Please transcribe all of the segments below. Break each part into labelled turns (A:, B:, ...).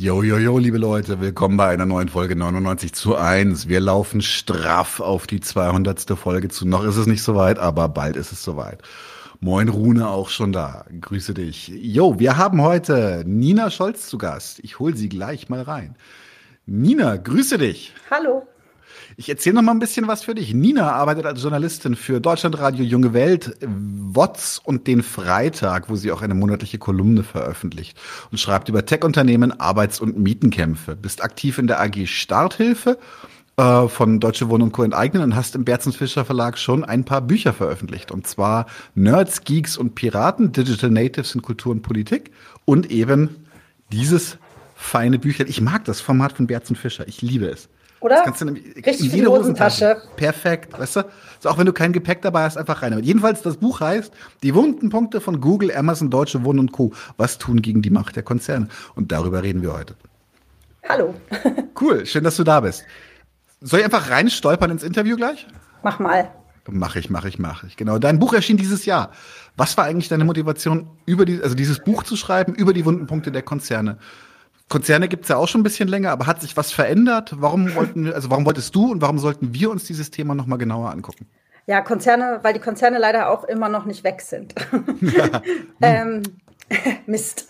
A: Jo, jo, jo, liebe Leute, willkommen bei einer neuen Folge 99 zu 1. Wir laufen straff auf die 200. Folge zu. Noch ist es nicht soweit, aber bald ist es soweit. Moin Rune, auch schon da. Grüße dich. Jo, wir haben heute Nina Scholz zu Gast. Ich hole sie gleich mal rein. Nina, grüße dich.
B: Hallo.
A: Ich erzähle noch mal ein bisschen was für dich. Nina arbeitet als Journalistin für Deutschlandradio Junge Welt, WOTS und den Freitag, wo sie auch eine monatliche Kolumne veröffentlicht und schreibt über Tech-Unternehmen, Arbeits- und Mietenkämpfe. Bist aktiv in der AG Starthilfe äh, von Deutsche Wohnen und Co. enteignen und hast im Berzen Fischer Verlag schon ein paar Bücher veröffentlicht. Und zwar Nerds, Geeks und Piraten, Digital Natives in Kultur und Politik und eben dieses feine Bücher. Ich mag das Format von Berzen Fischer. Ich liebe es.
B: Oder? Das
A: kannst du nämlich Richtig in jede Hosentasche. Hosentasche. Perfekt, weißt du? So, auch wenn du kein Gepäck dabei hast, einfach rein damit. Jedenfalls, das Buch heißt Die wunden Punkte von Google, Amazon, Deutsche Wohnen und Co. Was tun gegen die Macht der Konzerne? Und darüber reden wir heute.
B: Hallo.
A: Cool, schön, dass du da bist. Soll ich einfach rein stolpern ins Interview gleich?
B: Mach mal.
A: Mach ich, mach ich, mach ich. Genau. Dein Buch erschien dieses Jahr. Was war eigentlich deine Motivation, über die, also dieses Buch zu schreiben, über die wunden Punkte der Konzerne? Konzerne gibt es ja auch schon ein bisschen länger, aber hat sich was verändert? Warum wollten, also warum wolltest du und warum sollten wir uns dieses Thema nochmal genauer angucken?
B: Ja, Konzerne, weil die Konzerne leider auch immer noch nicht weg sind. Ja. ähm, Mist.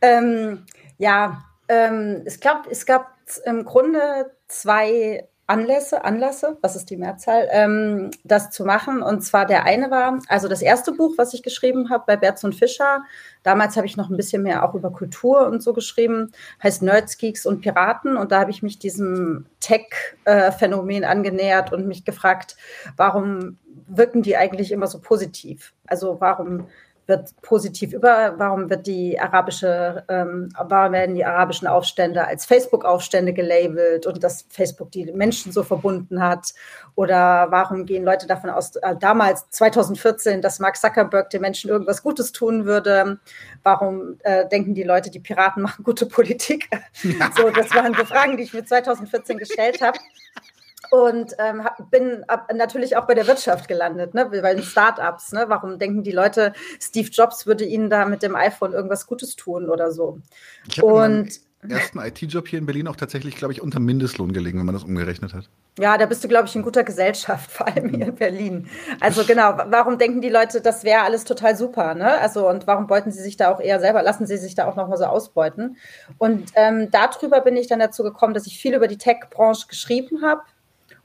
B: ähm, ja, ähm, ich glaube, es gab im Grunde zwei Anlässe, Anlässe, was ist die Mehrzahl, ähm, das zu machen. Und zwar der eine war, also das erste Buch, was ich geschrieben habe bei Berz und Fischer, damals habe ich noch ein bisschen mehr auch über Kultur und so geschrieben, heißt Nerds, Geeks und Piraten. Und da habe ich mich diesem Tech-Phänomen angenähert und mich gefragt, warum wirken die eigentlich immer so positiv? Also warum wird positiv über, warum wird die arabische, ähm, warum werden die arabischen Aufstände als Facebook-Aufstände gelabelt und dass Facebook die Menschen so verbunden hat? Oder warum gehen Leute davon aus, äh, damals 2014, dass Mark Zuckerberg den Menschen irgendwas Gutes tun würde? Warum äh, denken die Leute, die Piraten machen gute Politik? so, das waren so Fragen, die ich mir 2014 gestellt habe und ähm, bin natürlich auch bei der Wirtschaft gelandet, ne? bei den Startups. Ne? Warum denken die Leute, Steve Jobs würde ihnen da mit dem iPhone irgendwas Gutes tun oder so?
A: Ich und ersten IT-Job hier in Berlin auch tatsächlich, glaube ich, unter Mindestlohn gelegen, wenn man das umgerechnet hat.
B: Ja, da bist du, glaube ich, in guter Gesellschaft, vor allem hier in Berlin. Also genau, warum denken die Leute, das wäre alles total super, ne? Also und warum beuten sie sich da auch eher selber, lassen sie sich da auch nochmal so ausbeuten? Und ähm, darüber bin ich dann dazu gekommen, dass ich viel über die Tech-Branche geschrieben habe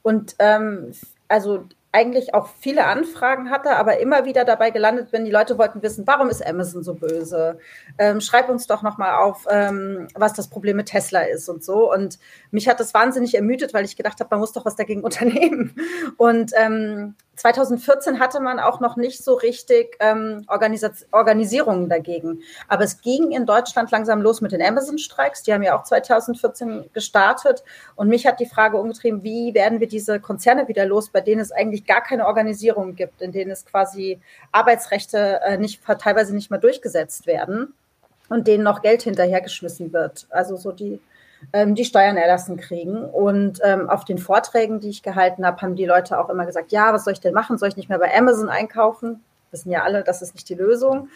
B: und ähm, also eigentlich auch viele Anfragen hatte, aber immer wieder dabei gelandet bin, die Leute wollten wissen, warum ist Amazon so böse? Ähm, schreib uns doch nochmal auf, ähm, was das Problem mit Tesla ist und so. Und mich hat das wahnsinnig ermüdet, weil ich gedacht habe, man muss doch was dagegen unternehmen. Und ähm, 2014 hatte man auch noch nicht so richtig ähm, Organisierungen dagegen. Aber es ging in Deutschland langsam los mit den Amazon-Streiks. Die haben ja auch 2014 gestartet. Und mich hat die Frage umgetrieben, wie werden wir diese Konzerne wieder los, bei denen es eigentlich gar keine Organisierung gibt, in denen es quasi Arbeitsrechte äh, nicht, teilweise nicht mehr durchgesetzt werden und denen noch Geld hinterhergeschmissen wird. Also so die ähm, die Steuern erlassen kriegen. Und ähm, auf den Vorträgen, die ich gehalten habe, haben die Leute auch immer gesagt, ja, was soll ich denn machen? Soll ich nicht mehr bei Amazon einkaufen? Wissen ja alle, das ist nicht die Lösung.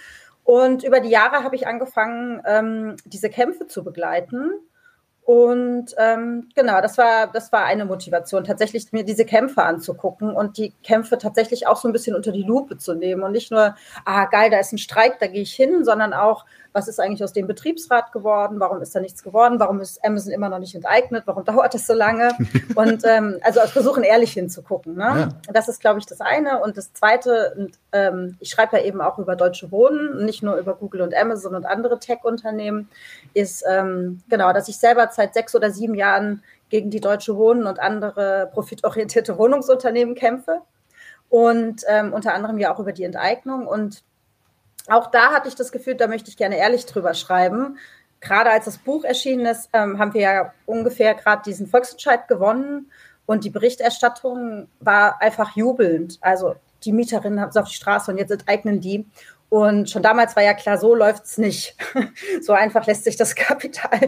B: Und über die Jahre habe ich angefangen, ähm, diese Kämpfe zu begleiten. Und ähm, genau, das war, das war eine Motivation, tatsächlich mir diese Kämpfe anzugucken und die Kämpfe tatsächlich auch so ein bisschen unter die Lupe zu nehmen und nicht nur, ah geil, da ist ein Streik, da gehe ich hin, sondern auch, was ist eigentlich aus dem Betriebsrat geworden, warum ist da nichts geworden, warum ist Amazon immer noch nicht enteignet, warum dauert das so lange? Und ähm, also versuchen ehrlich hinzugucken. Ne? Ja. Das ist, glaube ich, das eine. Und das zweite, und, ähm, ich schreibe ja eben auch über Deutsche Wohnen, nicht nur über Google und Amazon und andere Tech-Unternehmen, ist ähm, genau, dass ich selber seit sechs oder sieben Jahren gegen die Deutsche Wohnen und andere profitorientierte Wohnungsunternehmen kämpfe. Und ähm, unter anderem ja auch über die Enteignung. Und auch da hatte ich das Gefühl, da möchte ich gerne ehrlich drüber schreiben. Gerade als das Buch erschienen ist, ähm, haben wir ja ungefähr gerade diesen Volksentscheid gewonnen und die Berichterstattung war einfach jubelnd. Also die Mieterinnen haben es auf die Straße und jetzt enteignen die. Und schon damals war ja klar, so läuft es nicht. so einfach lässt sich das Kapital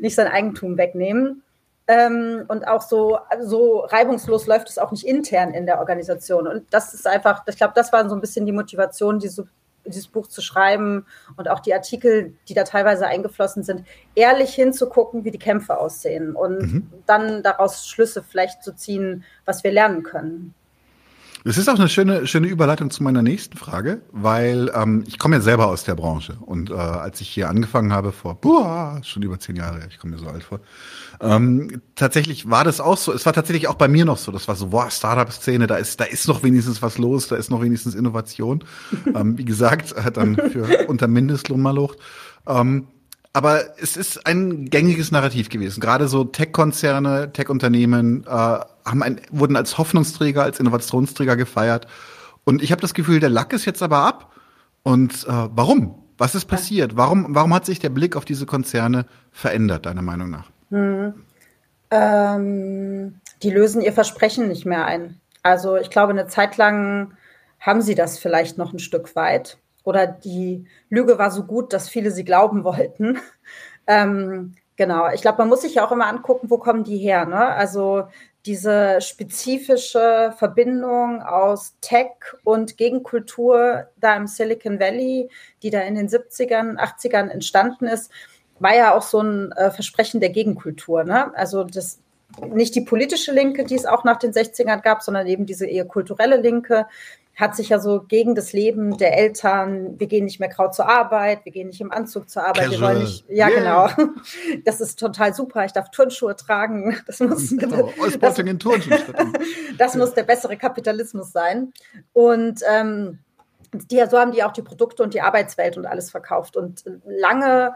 B: nicht sein Eigentum wegnehmen. Ähm, und auch so, so reibungslos läuft es auch nicht intern in der Organisation. Und das ist einfach, ich glaube, das war so ein bisschen die Motivation, die so dieses Buch zu schreiben und auch die Artikel, die da teilweise eingeflossen sind, ehrlich hinzugucken, wie die Kämpfe aussehen und mhm. dann daraus Schlüsse vielleicht zu ziehen, was wir lernen können.
A: Das ist auch eine schöne, schöne Überleitung zu meiner nächsten Frage, weil ähm, ich komme ja selber aus der Branche und äh, als ich hier angefangen habe vor, boah, schon über zehn Jahre, ich komme mir so alt vor, ähm, tatsächlich war das auch so. Es war tatsächlich auch bei mir noch so. Das war so, boah, Startup-Szene, da ist, da ist noch wenigstens was los, da ist noch wenigstens Innovation. ähm, wie gesagt, hat dann für unter Mindestlohn mal locht. Ähm, aber es ist ein gängiges Narrativ gewesen. Gerade so Tech-Konzerne, Tech-Unternehmen äh, haben ein, wurden als Hoffnungsträger, als Innovationsträger gefeiert. Und ich habe das Gefühl, der Lack ist jetzt aber ab. Und äh, warum? Was ist passiert? Warum, warum hat sich der Blick auf diese Konzerne verändert, deiner Meinung nach? Hm.
B: Ähm, die lösen ihr Versprechen nicht mehr ein. Also ich glaube, eine Zeit lang haben sie das vielleicht noch ein Stück weit oder die Lüge war so gut, dass viele sie glauben wollten. ähm, genau, ich glaube, man muss sich ja auch immer angucken, wo kommen die her. Ne? Also diese spezifische Verbindung aus Tech und Gegenkultur da im Silicon Valley, die da in den 70ern, 80ern entstanden ist, war ja auch so ein äh, Versprechen der Gegenkultur. Ne? Also das nicht die politische Linke, die es auch nach den 60ern gab, sondern eben diese eher kulturelle Linke, hat sich ja so gegen das Leben der Eltern, wir gehen nicht mehr grau zur Arbeit, wir gehen nicht im Anzug zur Arbeit, Casual. wir wollen nicht, ja yeah. genau, das ist total super, ich darf Turnschuhe tragen, das muss, genau. das, in Turnschuhe das muss der bessere Kapitalismus sein und ähm, die, so haben die auch die Produkte und die Arbeitswelt und alles verkauft und lange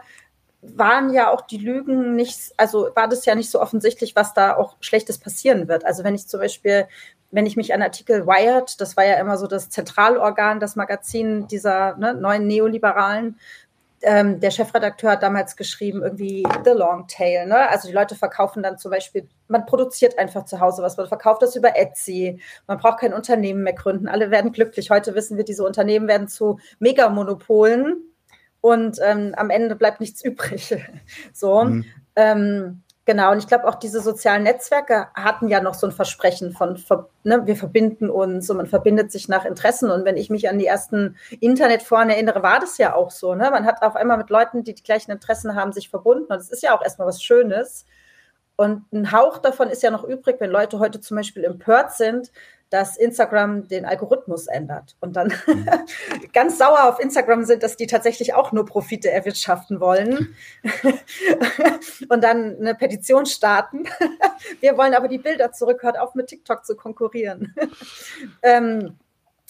B: waren ja auch die Lügen nicht, also war das ja nicht so offensichtlich, was da auch Schlechtes passieren wird. Also wenn ich zum Beispiel wenn ich mich an Artikel Wired, das war ja immer so das Zentralorgan, das Magazin dieser ne, neuen Neoliberalen, ähm, der Chefredakteur hat damals geschrieben, irgendwie The Long Tail. Ne? Also die Leute verkaufen dann zum Beispiel, man produziert einfach zu Hause was, man verkauft das über Etsy, man braucht kein Unternehmen mehr gründen, alle werden glücklich. Heute wissen wir, diese Unternehmen werden zu Megamonopolen und ähm, am Ende bleibt nichts übrig. so. Mhm. Ähm, Genau, und ich glaube auch diese sozialen Netzwerke hatten ja noch so ein Versprechen von, ne, wir verbinden uns und man verbindet sich nach Interessen. Und wenn ich mich an die ersten Internetforen erinnere, war das ja auch so. Ne? Man hat auf einmal mit Leuten, die die gleichen Interessen haben, sich verbunden. Und das ist ja auch erstmal was Schönes. Und ein Hauch davon ist ja noch übrig, wenn Leute heute zum Beispiel empört sind, dass Instagram den Algorithmus ändert und dann mhm. ganz sauer auf Instagram sind, dass die tatsächlich auch nur Profite erwirtschaften wollen und dann eine Petition starten. Wir wollen aber die Bilder zurück, hört auf mit TikTok zu konkurrieren. ähm,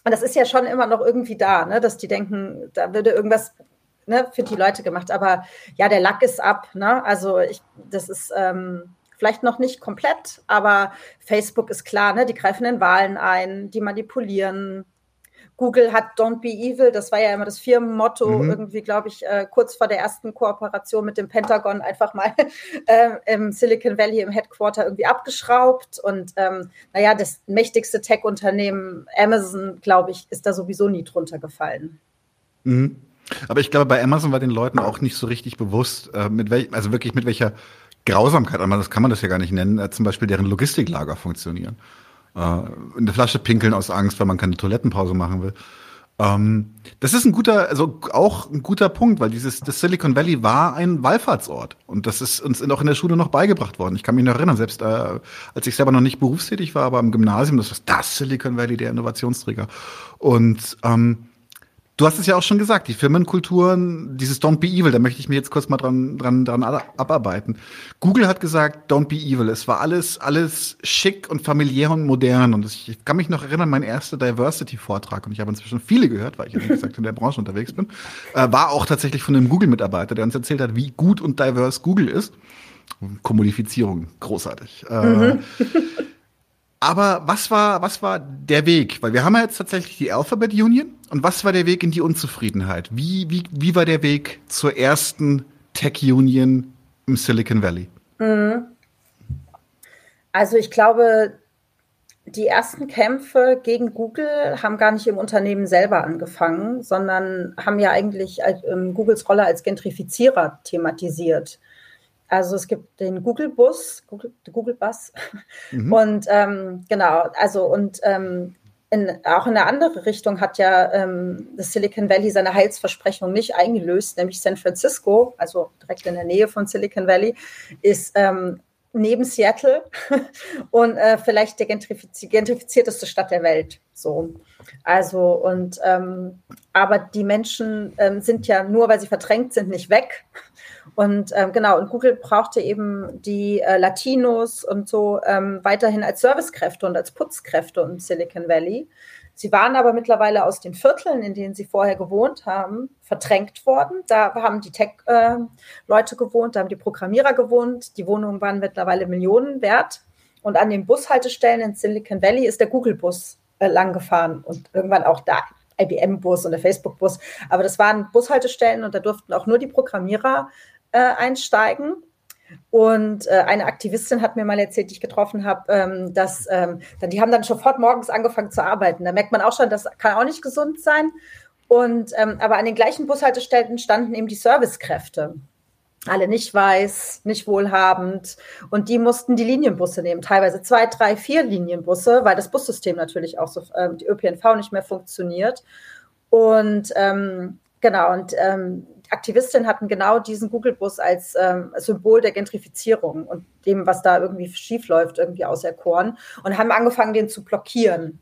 B: und das ist ja schon immer noch irgendwie da, ne, dass die denken, da würde irgendwas ne, für die Leute gemacht. Aber ja, der Lack ist ab. Ne? Also ich, das ist ähm, Vielleicht noch nicht komplett, aber Facebook ist klar, ne? die greifen in Wahlen ein, die manipulieren. Google hat Don't Be Evil, das war ja immer das Firmenmotto, mhm. irgendwie, glaube ich, äh, kurz vor der ersten Kooperation mit dem Pentagon einfach mal äh, im Silicon Valley im Headquarter irgendwie abgeschraubt. Und ähm, naja, das mächtigste Tech-Unternehmen Amazon, glaube ich, ist da sowieso nie drunter gefallen.
A: Mhm. Aber ich glaube, bei Amazon war den Leuten auch nicht so richtig bewusst, äh, mit welch, also wirklich mit welcher Grausamkeit, aber das kann man das ja gar nicht nennen, äh, zum Beispiel deren Logistiklager funktionieren. Äh, in der Flasche pinkeln aus Angst, weil man keine Toilettenpause machen will. Ähm, das ist ein guter, also auch ein guter Punkt, weil dieses das Silicon Valley war ein Wallfahrtsort und das ist uns auch in der Schule noch beigebracht worden. Ich kann mich noch erinnern, selbst äh, als ich selber noch nicht berufstätig war, aber im Gymnasium, das war das Silicon Valley, der Innovationsträger. Und ähm, Du hast es ja auch schon gesagt, die Firmenkulturen, dieses Don't be evil, da möchte ich mir jetzt kurz mal dran, dran, dran abarbeiten. Google hat gesagt, Don't be evil. Es war alles, alles schick und familiär und modern. Und ich kann mich noch erinnern, mein erster Diversity-Vortrag, und ich habe inzwischen viele gehört, weil ich wie gesagt, in der Branche unterwegs bin, äh, war auch tatsächlich von einem Google-Mitarbeiter, der uns erzählt hat, wie gut und diverse Google ist. Kommodifizierung, großartig. Äh, mhm. Aber was war, was war der Weg? Weil wir haben ja jetzt tatsächlich die Alphabet Union. Und was war der Weg in die Unzufriedenheit? Wie, wie, wie war der Weg zur ersten Tech Union im Silicon Valley? Mhm.
B: Also ich glaube, die ersten Kämpfe gegen Google haben gar nicht im Unternehmen selber angefangen, sondern haben ja eigentlich ähm, Googles Rolle als Gentrifizierer thematisiert. Also es gibt den Google Bus, Google, Google Bus. Mhm. Und ähm, genau, also und ähm, in, auch in eine andere Richtung hat ja ähm, das Silicon Valley seine Heilsversprechung nicht eingelöst, nämlich San Francisco, also direkt in der Nähe von Silicon Valley, ist ähm, neben Seattle und äh, vielleicht die gentrifiz gentrifizierteste Stadt der Welt. So. Also, und ähm, aber die Menschen ähm, sind ja nur, weil sie verdrängt sind, nicht weg. Und ähm, genau, und Google brauchte eben die äh, Latinos und so ähm, weiterhin als Servicekräfte und als Putzkräfte in Silicon Valley. Sie waren aber mittlerweile aus den Vierteln, in denen sie vorher gewohnt haben, verdrängt worden. Da haben die Tech-Leute äh, gewohnt, da haben die Programmierer gewohnt. Die Wohnungen waren mittlerweile Millionen wert. Und an den Bushaltestellen in Silicon Valley ist der Google-Bus äh, lang gefahren und irgendwann auch da IBM-Bus und der Facebook-Bus. Aber das waren Bushaltestellen und da durften auch nur die Programmierer äh, einsteigen. Und äh, eine Aktivistin hat mir mal erzählt, die ich getroffen habe, ähm, dass ähm, dann, die haben dann sofort morgens angefangen zu arbeiten. Da merkt man auch schon, das kann auch nicht gesund sein. Und ähm, aber an den gleichen Bushaltestellen standen eben die Servicekräfte. Alle nicht weiß, nicht wohlhabend. Und die mussten die Linienbusse nehmen, teilweise zwei, drei, vier Linienbusse, weil das Bussystem natürlich auch so, ähm, die ÖPNV nicht mehr funktioniert. Und ähm, genau, und ähm, Aktivistinnen hatten genau diesen Google-Bus als ähm, Symbol der Gentrifizierung und dem, was da irgendwie schiefläuft, irgendwie auserkoren und haben angefangen, den zu blockieren.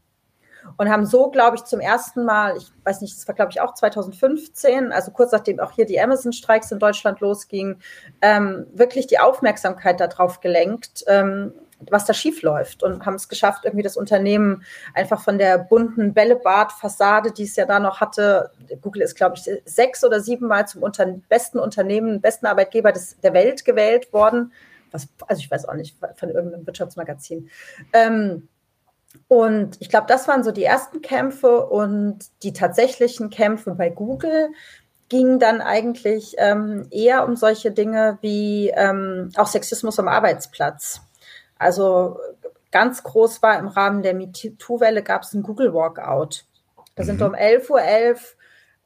B: Und haben so, glaube ich, zum ersten Mal, ich weiß nicht, das war, glaube ich, auch 2015, also kurz nachdem auch hier die Amazon-Streiks in Deutschland losgingen, ähm, wirklich die Aufmerksamkeit darauf gelenkt, ähm, was da schief läuft und haben es geschafft, irgendwie das Unternehmen einfach von der bunten Bällebad-Fassade, die es ja da noch hatte, Google ist, glaube ich, sechs oder sieben Mal zum unter besten Unternehmen, besten Arbeitgeber des, der Welt gewählt worden. Was, also ich weiß auch nicht, von irgendeinem Wirtschaftsmagazin. Ähm, und ich glaube, das waren so die ersten Kämpfe und die tatsächlichen Kämpfe bei Google gingen dann eigentlich ähm, eher um solche Dinge wie ähm, auch Sexismus am Arbeitsplatz. Also ganz groß war im Rahmen der MeToo-Welle gab es einen Google Walkout. Da sind mhm. um 11.11 Uhr .11,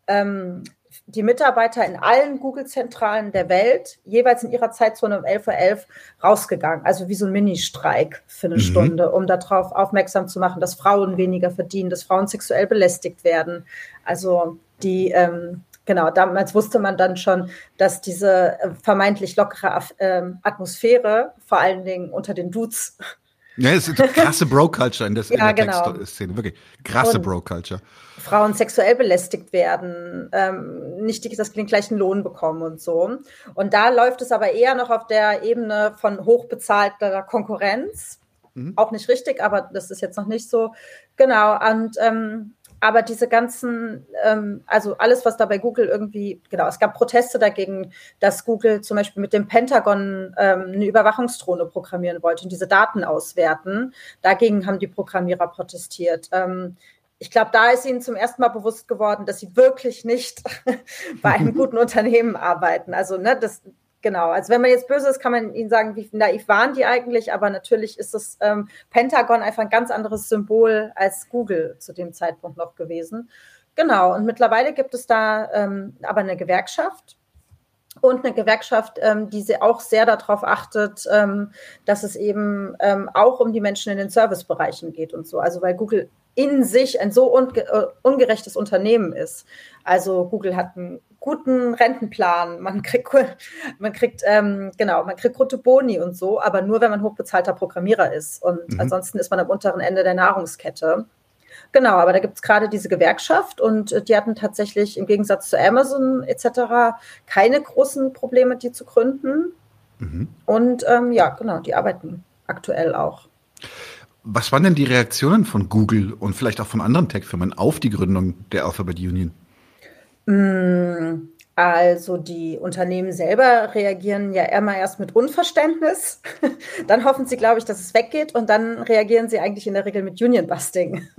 B: ähm, die Mitarbeiter in allen Google-Zentralen der Welt jeweils in ihrer Zeitzone um 11.11 Uhr .11 rausgegangen. Also wie so ein Mini-Streik für eine mhm. Stunde, um darauf aufmerksam zu machen, dass Frauen weniger verdienen, dass Frauen sexuell belästigt werden. Also die ähm, Genau, damals wusste man dann schon, dass diese äh, vermeintlich lockere ähm, Atmosphäre vor allen Dingen unter den Dudes.
A: Ja, es ist eine krasse Bro-Culture in, ja, in der genau. Textszene, wirklich krasse Bro-Culture.
B: Frauen sexuell belästigt werden, ähm, nicht die, das den gleichen Lohn bekommen und so. Und da läuft es aber eher noch auf der Ebene von hochbezahlter Konkurrenz. Mhm. Auch nicht richtig, aber das ist jetzt noch nicht so. Genau, und ähm, aber diese ganzen, ähm, also alles, was da bei Google irgendwie, genau, es gab Proteste dagegen, dass Google zum Beispiel mit dem Pentagon ähm, eine Überwachungsdrohne programmieren wollte und diese Daten auswerten. Dagegen haben die Programmierer protestiert. Ähm, ich glaube, da ist ihnen zum ersten Mal bewusst geworden, dass sie wirklich nicht bei einem guten Unternehmen arbeiten. Also, ne, das, Genau, also wenn man jetzt böse ist, kann man ihnen sagen, wie naiv waren die eigentlich, aber natürlich ist das ähm, Pentagon einfach ein ganz anderes Symbol als Google zu dem Zeitpunkt noch gewesen. Genau, und mittlerweile gibt es da ähm, aber eine Gewerkschaft und eine Gewerkschaft, ähm, die auch sehr darauf achtet, ähm, dass es eben ähm, auch um die Menschen in den Servicebereichen geht und so. Also weil Google in sich ein so äh, ungerechtes Unternehmen ist. Also Google hat einen guten Rentenplan, man kriegt, man kriegt, ähm, genau, man kriegt gute Boni und so, aber nur, wenn man hochbezahlter Programmierer ist. Und mhm. ansonsten ist man am unteren Ende der Nahrungskette. Genau, aber da gibt es gerade diese Gewerkschaft und äh, die hatten tatsächlich im Gegensatz zu Amazon etc. keine großen Probleme, die zu gründen. Mhm. Und ähm, ja, genau, die arbeiten aktuell auch.
A: Was waren denn die Reaktionen von Google und vielleicht auch von anderen Tech-Firmen auf die Gründung der Alphabet Union?
B: Mm, also die Unternehmen selber reagieren ja immer erst mit Unverständnis. Dann hoffen sie, glaube ich, dass es weggeht und dann reagieren sie eigentlich in der Regel mit Union-Busting.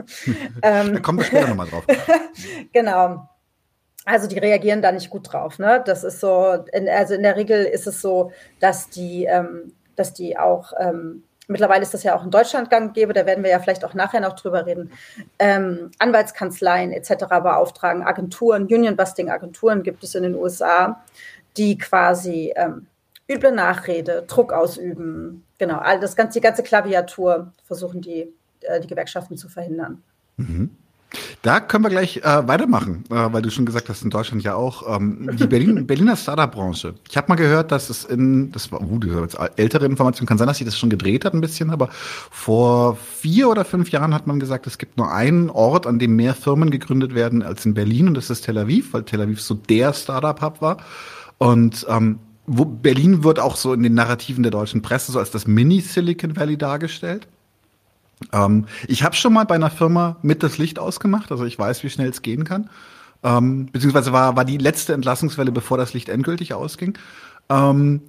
A: Ähm, da kommen wir später nochmal drauf.
B: genau. Also die reagieren da nicht gut drauf. Ne? Das ist so, in, also in der Regel ist es so, dass die, ähm, dass die auch ähm, mittlerweile ist das ja auch in Deutschland gang gäbe, da werden wir ja vielleicht auch nachher noch drüber reden, ähm, Anwaltskanzleien etc. beauftragen, Agenturen, Union-Busting-Agenturen gibt es in den USA, die quasi ähm, üble Nachrede, Druck ausüben, genau, all das ganze, die ganze Klaviatur versuchen die, äh, die Gewerkschaften zu verhindern.
A: Mhm. Da können wir gleich äh, weitermachen, äh, weil du schon gesagt hast, in Deutschland ja auch. Ähm, die Berlin, Berliner Startup-Branche. Ich habe mal gehört, dass es in, das war, uh, das jetzt ältere Information, kann sein, dass sich das schon gedreht hat ein bisschen, aber vor vier oder fünf Jahren hat man gesagt, es gibt nur einen Ort, an dem mehr Firmen gegründet werden als in Berlin und das ist Tel Aviv, weil Tel Aviv so der Startup-Hub war. Und ähm, wo Berlin wird auch so in den Narrativen der deutschen Presse so als das Mini-Silicon Valley dargestellt. Ähm, ich habe schon mal bei einer Firma mit das Licht ausgemacht, also ich weiß, wie schnell es gehen kann. Ähm, beziehungsweise war, war die letzte Entlassungswelle, bevor das Licht endgültig ausging. Ähm,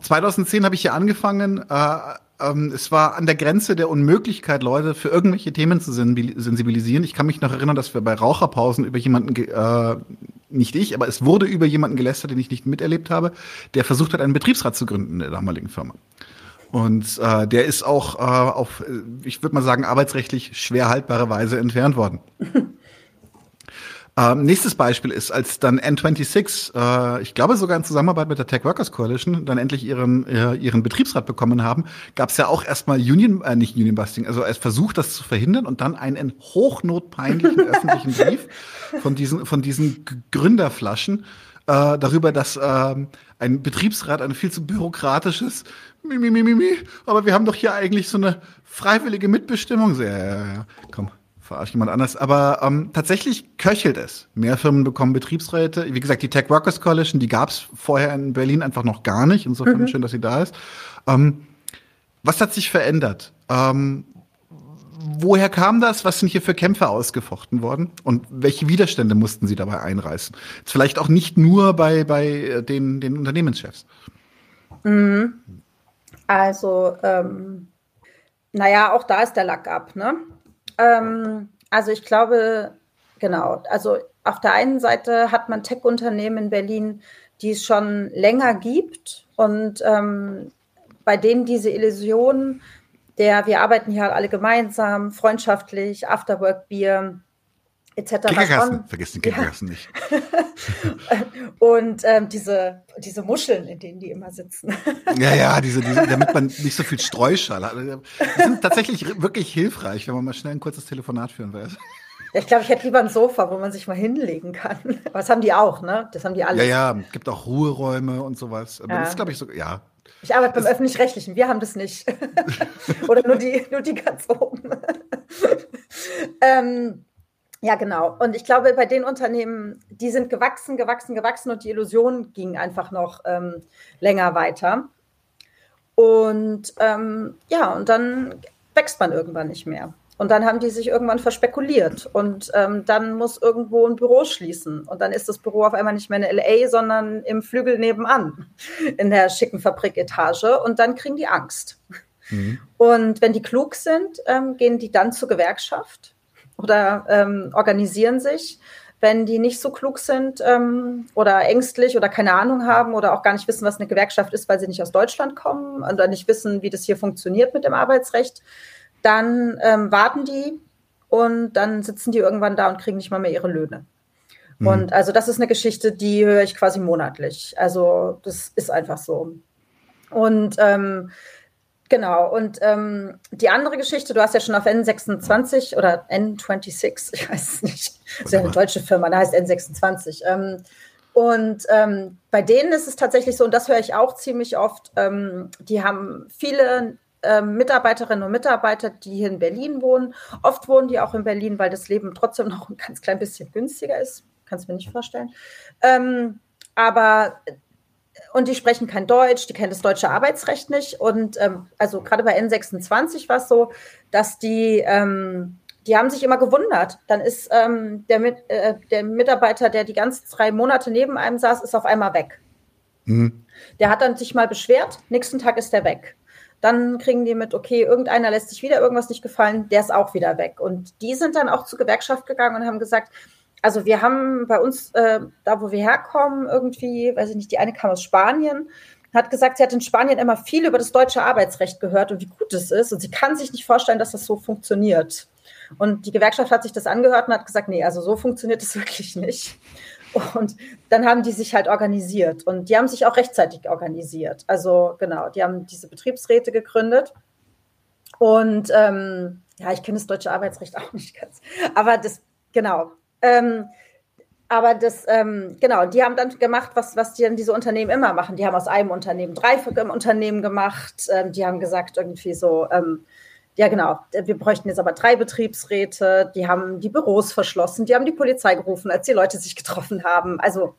A: 2010 habe ich hier angefangen. Äh, ähm, es war an der Grenze der Unmöglichkeit, Leute für irgendwelche Themen zu sensibilisieren. Ich kann mich noch erinnern, dass wir bei Raucherpausen über jemanden, äh, nicht ich, aber es wurde über jemanden gelästert, den ich nicht miterlebt habe, der versucht hat, einen Betriebsrat zu gründen in der damaligen Firma. Und äh, der ist auch äh, auf, äh, ich würde mal sagen, arbeitsrechtlich schwer haltbare Weise entfernt worden. ähm, nächstes Beispiel ist, als dann N26, äh, ich glaube sogar in Zusammenarbeit mit der Tech Workers Coalition, dann endlich ihren, äh, ihren Betriebsrat bekommen haben, gab es ja auch erstmal Union, äh, nicht Union Busting, also als Versuch, das zu verhindern und dann einen in hochnotpeinlichen öffentlichen Brief von diesen, von diesen Gründerflaschen äh, darüber, dass äh, ein Betriebsrat ein viel zu bürokratisches mi, mi, mi, mi, mi. Aber wir haben doch hier eigentlich so eine freiwillige Mitbestimmung. Ja, ja, ja, komm, verarsch jemand anders. Aber ähm, tatsächlich köchelt es. Mehr Firmen bekommen Betriebsräte. Wie gesagt, die Tech Workers Coalition, die gab es vorher in Berlin einfach noch gar nicht. Insofern mhm. schön, dass sie da ist. Ähm, was hat sich verändert? Ähm, woher kam das? Was sind hier für Kämpfe ausgefochten worden? Und welche Widerstände mussten sie dabei einreißen? Jetzt vielleicht auch nicht nur bei, bei äh, den, den Unternehmenschefs.
B: Mhm. Also, ähm, naja, auch da ist der Lack ab. Ne? Ähm, also ich glaube, genau, also auf der einen Seite hat man Tech-Unternehmen in Berlin, die es schon länger gibt und ähm, bei denen diese Illusion der, wir arbeiten hier alle gemeinsam, freundschaftlich, Afterwork-Bier, etc.
A: Kickerkasten, vergiss den Kickerkasten ja. nicht.
B: und ähm, diese, diese Muscheln, in denen die immer sitzen.
A: ja, ja, diese, diese, damit man nicht so viel Streuschall hat. Die sind tatsächlich wirklich hilfreich, wenn man mal schnell ein kurzes Telefonat führen will.
B: Ich glaube, ich hätte lieber ein Sofa, wo man sich mal hinlegen kann. Aber das haben die auch, ne? Das haben die alle.
A: Ja, ja, gibt auch Ruheräume und sowas. Aber ja. das glaube ich, so, ja.
B: Ich arbeite beim Öffentlich-Rechtlichen, wir haben das nicht. Oder nur die, nur die ganz oben. ähm, ja, genau. Und ich glaube, bei den Unternehmen, die sind gewachsen, gewachsen, gewachsen und die Illusion ging einfach noch ähm, länger weiter. Und ähm, ja, und dann wächst man irgendwann nicht mehr. Und dann haben die sich irgendwann verspekuliert. Und ähm, dann muss irgendwo ein Büro schließen. Und dann ist das Büro auf einmal nicht mehr in LA, sondern im Flügel nebenan, in der schicken Fabriketage. Und dann kriegen die Angst. Mhm. Und wenn die klug sind, ähm, gehen die dann zur Gewerkschaft oder ähm, organisieren sich. Wenn die nicht so klug sind ähm, oder ängstlich oder keine Ahnung haben oder auch gar nicht wissen, was eine Gewerkschaft ist, weil sie nicht aus Deutschland kommen oder nicht wissen, wie das hier funktioniert mit dem Arbeitsrecht, dann ähm, warten die und dann sitzen die irgendwann da und kriegen nicht mal mehr ihre Löhne. Mhm. Und also das ist eine Geschichte, die höre ich quasi monatlich. Also das ist einfach so. Und ähm, Genau, und ähm, die andere Geschichte, du hast ja schon auf N26 oder N26, ich weiß es nicht, das ist ja eine deutsche Firma, da heißt N26. Ähm, und ähm, bei denen ist es tatsächlich so, und das höre ich auch ziemlich oft, ähm, die haben viele ähm, Mitarbeiterinnen und Mitarbeiter, die hier in Berlin wohnen. Oft wohnen die auch in Berlin, weil das Leben trotzdem noch ein ganz klein bisschen günstiger ist. Kannst du mir nicht vorstellen. Ähm, aber und die sprechen kein Deutsch, die kennen das deutsche Arbeitsrecht nicht. Und ähm, also gerade bei N26 war es so, dass die, ähm, die haben sich immer gewundert. Dann ist ähm, der, Mit, äh, der Mitarbeiter, der die ganzen drei Monate neben einem saß, ist auf einmal weg. Mhm. Der hat dann sich mal beschwert, nächsten Tag ist der weg. Dann kriegen die mit, okay, irgendeiner lässt sich wieder irgendwas nicht gefallen, der ist auch wieder weg. Und die sind dann auch zur Gewerkschaft gegangen und haben gesagt, also wir haben bei uns, äh, da wo wir herkommen, irgendwie, weiß ich nicht, die eine kam aus Spanien, hat gesagt, sie hat in Spanien immer viel über das deutsche Arbeitsrecht gehört und wie gut es ist. Und sie kann sich nicht vorstellen, dass das so funktioniert. Und die Gewerkschaft hat sich das angehört und hat gesagt, nee, also so funktioniert es wirklich nicht. Und dann haben die sich halt organisiert und die haben sich auch rechtzeitig organisiert. Also genau, die haben diese Betriebsräte gegründet und ähm, ja, ich kenne das deutsche Arbeitsrecht auch nicht ganz. Aber das, genau. Ähm, aber das, ähm, genau, die haben dann gemacht, was, was die dann diese Unternehmen immer machen. Die haben aus einem Unternehmen drei Unternehmen gemacht. Ähm, die haben gesagt, irgendwie so, ähm, ja, genau. Wir bräuchten jetzt aber drei Betriebsräte. Die haben die Büros verschlossen. Die haben die Polizei gerufen, als die Leute sich getroffen haben. Also,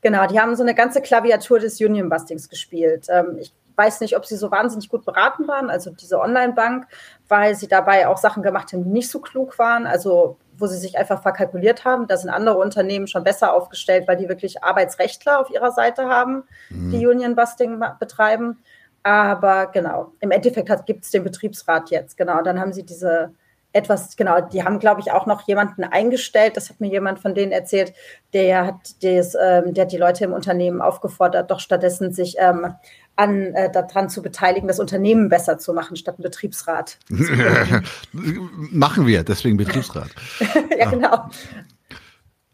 B: genau, die haben so eine ganze Klaviatur des Union-Bustings gespielt. Ähm, ich weiß nicht, ob sie so wahnsinnig gut beraten waren, also diese Online-Bank, weil sie dabei auch Sachen gemacht haben, die nicht so klug waren. Also, wo sie sich einfach verkalkuliert haben. Da sind andere Unternehmen schon besser aufgestellt, weil die wirklich Arbeitsrechtler auf ihrer Seite haben, mhm. die Union-Busting betreiben. Aber genau, im Endeffekt gibt es den Betriebsrat jetzt. Genau, dann haben sie diese etwas, genau, die haben, glaube ich, auch noch jemanden eingestellt. Das hat mir jemand von denen erzählt, der hat, des, ähm, der hat die Leute im Unternehmen aufgefordert, doch stattdessen sich ähm, an, äh, daran zu beteiligen, das Unternehmen besser zu machen, statt ein Betriebsrat.
A: machen wir, deswegen Betriebsrat.
B: ja, genau.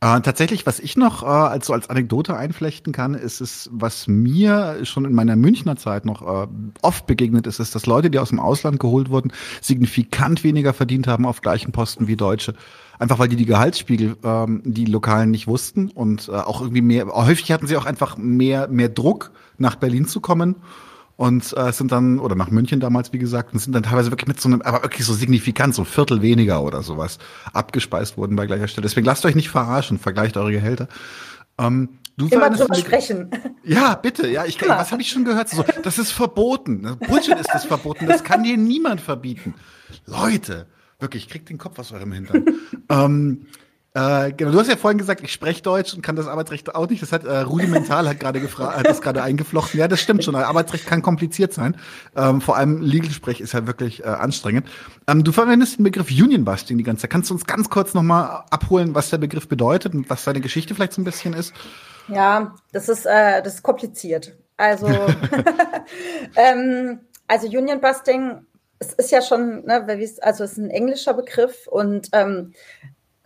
A: Äh, tatsächlich, was ich noch äh, als, so als Anekdote einflechten kann, ist es, was mir schon in meiner Münchner Zeit noch äh, oft begegnet ist, ist, dass Leute, die aus dem Ausland geholt wurden, signifikant weniger verdient haben auf gleichen Posten wie Deutsche. Einfach weil die die Gehaltsspiegel, ähm, die Lokalen nicht wussten und äh, auch irgendwie mehr, häufig hatten sie auch einfach mehr, mehr Druck, nach Berlin zu kommen und äh, sind dann, oder nach München damals, wie gesagt, und sind dann teilweise wirklich mit so einem, aber wirklich so signifikant, so ein Viertel weniger oder sowas, abgespeist wurden bei gleicher Stelle. Deswegen lasst euch nicht verarschen, vergleicht eure Gehälter. Ähm,
B: Du Immer drüber sprechen.
A: Ja, bitte. Ja, ich, Klar. was habe ich schon gehört? So, das ist verboten. Bullshit ist das verboten. Das kann dir niemand verbieten. Leute, wirklich, kriegt den Kopf aus eurem Hintern. ähm, äh, genau, du hast ja vorhin gesagt, ich spreche Deutsch und kann das Arbeitsrecht auch nicht. Das hat äh, rudimental hat gerade gefragt, hat das gerade eingeflochten. Ja, das stimmt schon. Arbeitsrecht kann kompliziert sein. Ähm, vor allem Legal-Sprech ist ja wirklich äh, anstrengend. Ähm, du verwendest den Begriff Union Busting die ganze Zeit. Kannst du uns ganz kurz nochmal abholen, was der Begriff bedeutet und was seine Geschichte vielleicht so ein bisschen ist?
B: Ja, das ist, äh, das ist kompliziert. Also, ähm, also Union Busting, es ist ja schon, ne, also es ist ein englischer Begriff und ähm,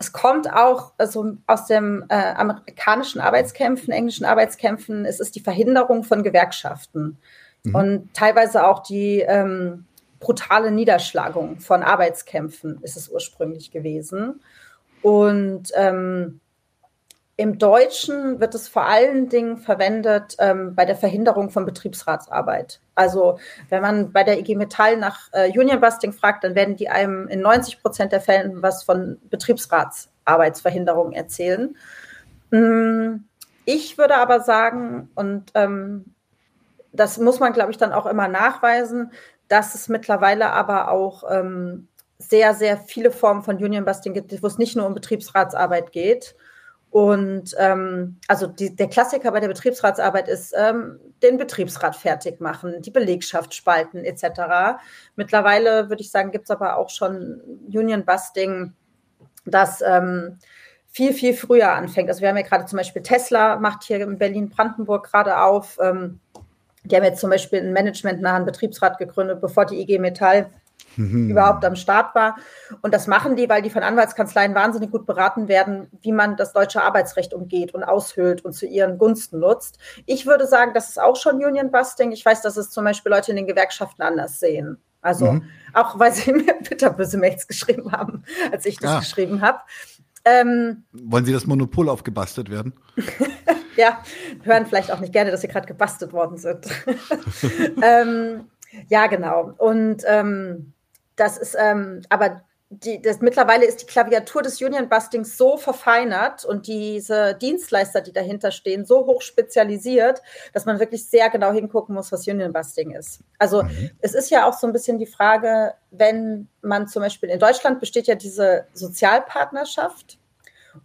B: es kommt auch also aus dem äh, amerikanischen Arbeitskämpfen, englischen Arbeitskämpfen. Es ist die Verhinderung von Gewerkschaften mhm. und teilweise auch die ähm, brutale Niederschlagung von Arbeitskämpfen ist es ursprünglich gewesen. Und ähm, im Deutschen wird es vor allen Dingen verwendet ähm, bei der Verhinderung von Betriebsratsarbeit. Also wenn man bei der IG Metall nach äh, Union Busting fragt, dann werden die einem in 90 Prozent der Fällen was von Betriebsratsarbeitsverhinderung erzählen. Mm, ich würde aber sagen, und ähm, das muss man, glaube ich, dann auch immer nachweisen, dass es mittlerweile aber auch ähm, sehr, sehr viele Formen von Union Busting gibt, wo es nicht nur um Betriebsratsarbeit geht, und ähm, also die, der Klassiker bei der Betriebsratsarbeit ist ähm, den Betriebsrat fertig machen, die Belegschaft spalten etc. Mittlerweile würde ich sagen, gibt es aber auch schon Union Busting, das ähm, viel, viel früher anfängt. Also wir haben ja gerade zum Beispiel Tesla, macht hier in Berlin-Brandenburg gerade auf. Ähm, die haben jetzt zum Beispiel einen managementnahen Betriebsrat gegründet, bevor die IG Metall mhm. überhaupt am Start war. Und das machen die, weil die von Anwaltskanzleien wahnsinnig gut beraten werden, wie man das deutsche Arbeitsrecht umgeht und aushöhlt und zu ihren Gunsten nutzt. Ich würde sagen, das ist auch schon Union Busting. Ich weiß, dass es zum Beispiel Leute in den Gewerkschaften anders sehen. Also mhm. auch weil sie mir bitterböse Mails geschrieben haben, als ich das ah. geschrieben habe.
A: Ähm, Wollen Sie das Monopol aufgebastelt werden?
B: ja, hören vielleicht auch nicht gerne, dass Sie gerade gebastelt worden sind. ähm, ja, genau. Und ähm, das ist, ähm, aber die, das, mittlerweile ist die Klaviatur des Union Bustings so verfeinert und diese Dienstleister, die dahinter stehen, so hoch spezialisiert, dass man wirklich sehr genau hingucken muss, was Union Busting ist. Also mhm. es ist ja auch so ein bisschen die Frage, wenn man zum Beispiel in Deutschland besteht ja diese Sozialpartnerschaft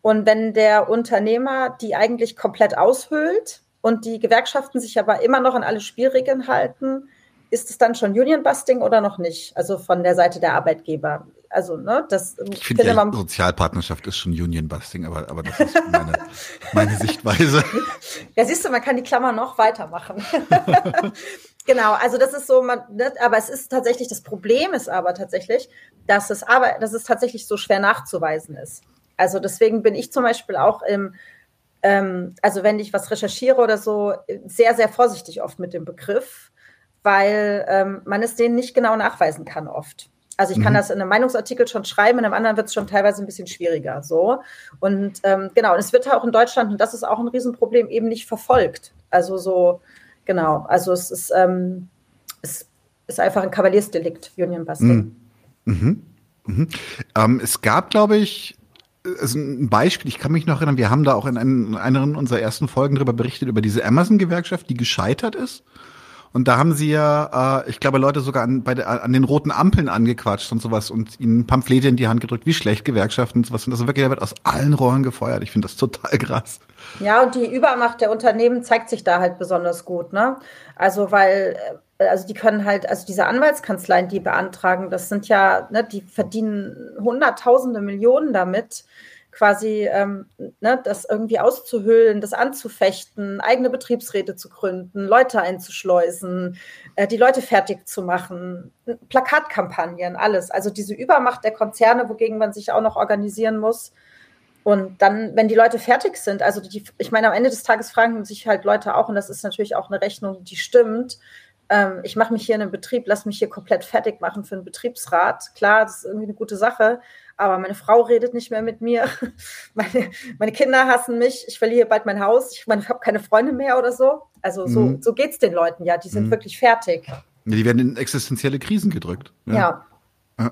B: und wenn der Unternehmer die eigentlich komplett aushöhlt und die Gewerkschaften sich aber immer noch an alle Spielregeln halten, ist es dann schon Union-Busting oder noch nicht? Also von der Seite der Arbeitgeber. Also, ne, das
A: ich finde, ja, Sozialpartnerschaft ist schon Union-Busting, aber, aber das ist meine, meine Sichtweise.
B: Ja, siehst du, man kann die Klammer noch weitermachen. genau, also das ist so, man, ne, aber es ist tatsächlich, das Problem ist aber tatsächlich, dass es aber, dass es tatsächlich so schwer nachzuweisen ist. Also deswegen bin ich zum Beispiel auch im, ähm, also wenn ich was recherchiere oder so, sehr, sehr vorsichtig oft mit dem Begriff, weil ähm, man es denen nicht genau nachweisen kann oft. Also ich kann mhm. das in einem Meinungsartikel schon schreiben, in einem anderen wird es schon teilweise ein bisschen schwieriger. So. Und ähm, genau, und es wird auch in Deutschland, und das ist auch ein Riesenproblem, eben nicht verfolgt. Also so, genau, also es ist, ähm, es ist einfach ein Kavaliersdelikt, Union Busting.
A: Mhm. Mhm. mhm. Ähm, es gab, glaube ich, also ein Beispiel, ich kann mich noch erinnern, wir haben da auch in einer unserer ersten Folgen darüber berichtet, über diese Amazon-Gewerkschaft, die gescheitert ist. Und da haben sie ja, äh, ich glaube, Leute sogar an, bei der, an den roten Ampeln angequatscht und sowas und ihnen Pamphlete in die Hand gedrückt, wie schlecht Gewerkschaften und sowas. Und das ist wirklich, der wird aus allen Rohren gefeuert. Ich finde das total krass.
B: Ja, und die Übermacht der Unternehmen zeigt sich da halt besonders gut, ne? Also, weil, äh, also die können halt, also diese Anwaltskanzleien, die beantragen, das sind ja, ne, die verdienen Hunderttausende Millionen damit quasi ähm, ne, das irgendwie auszuhöhlen, das anzufechten, eigene Betriebsräte zu gründen, Leute einzuschleusen, äh, die Leute fertig zu machen, Plakatkampagnen, alles. Also diese Übermacht der Konzerne, wogegen man sich auch noch organisieren muss. Und dann, wenn die Leute fertig sind, also die, ich meine, am Ende des Tages fragen sich halt Leute auch, und das ist natürlich auch eine Rechnung, die stimmt, ähm, ich mache mich hier in einem Betrieb, lass mich hier komplett fertig machen für einen Betriebsrat. Klar, das ist irgendwie eine gute Sache, aber meine Frau redet nicht mehr mit mir. Meine, meine Kinder hassen mich. Ich verliere bald mein Haus. Ich meine, ich habe keine Freunde mehr oder so. Also so, mhm. so geht es den Leuten ja. Die sind mhm. wirklich fertig. Ja,
A: die werden in existenzielle Krisen gedrückt.
B: Ja. ja. ja.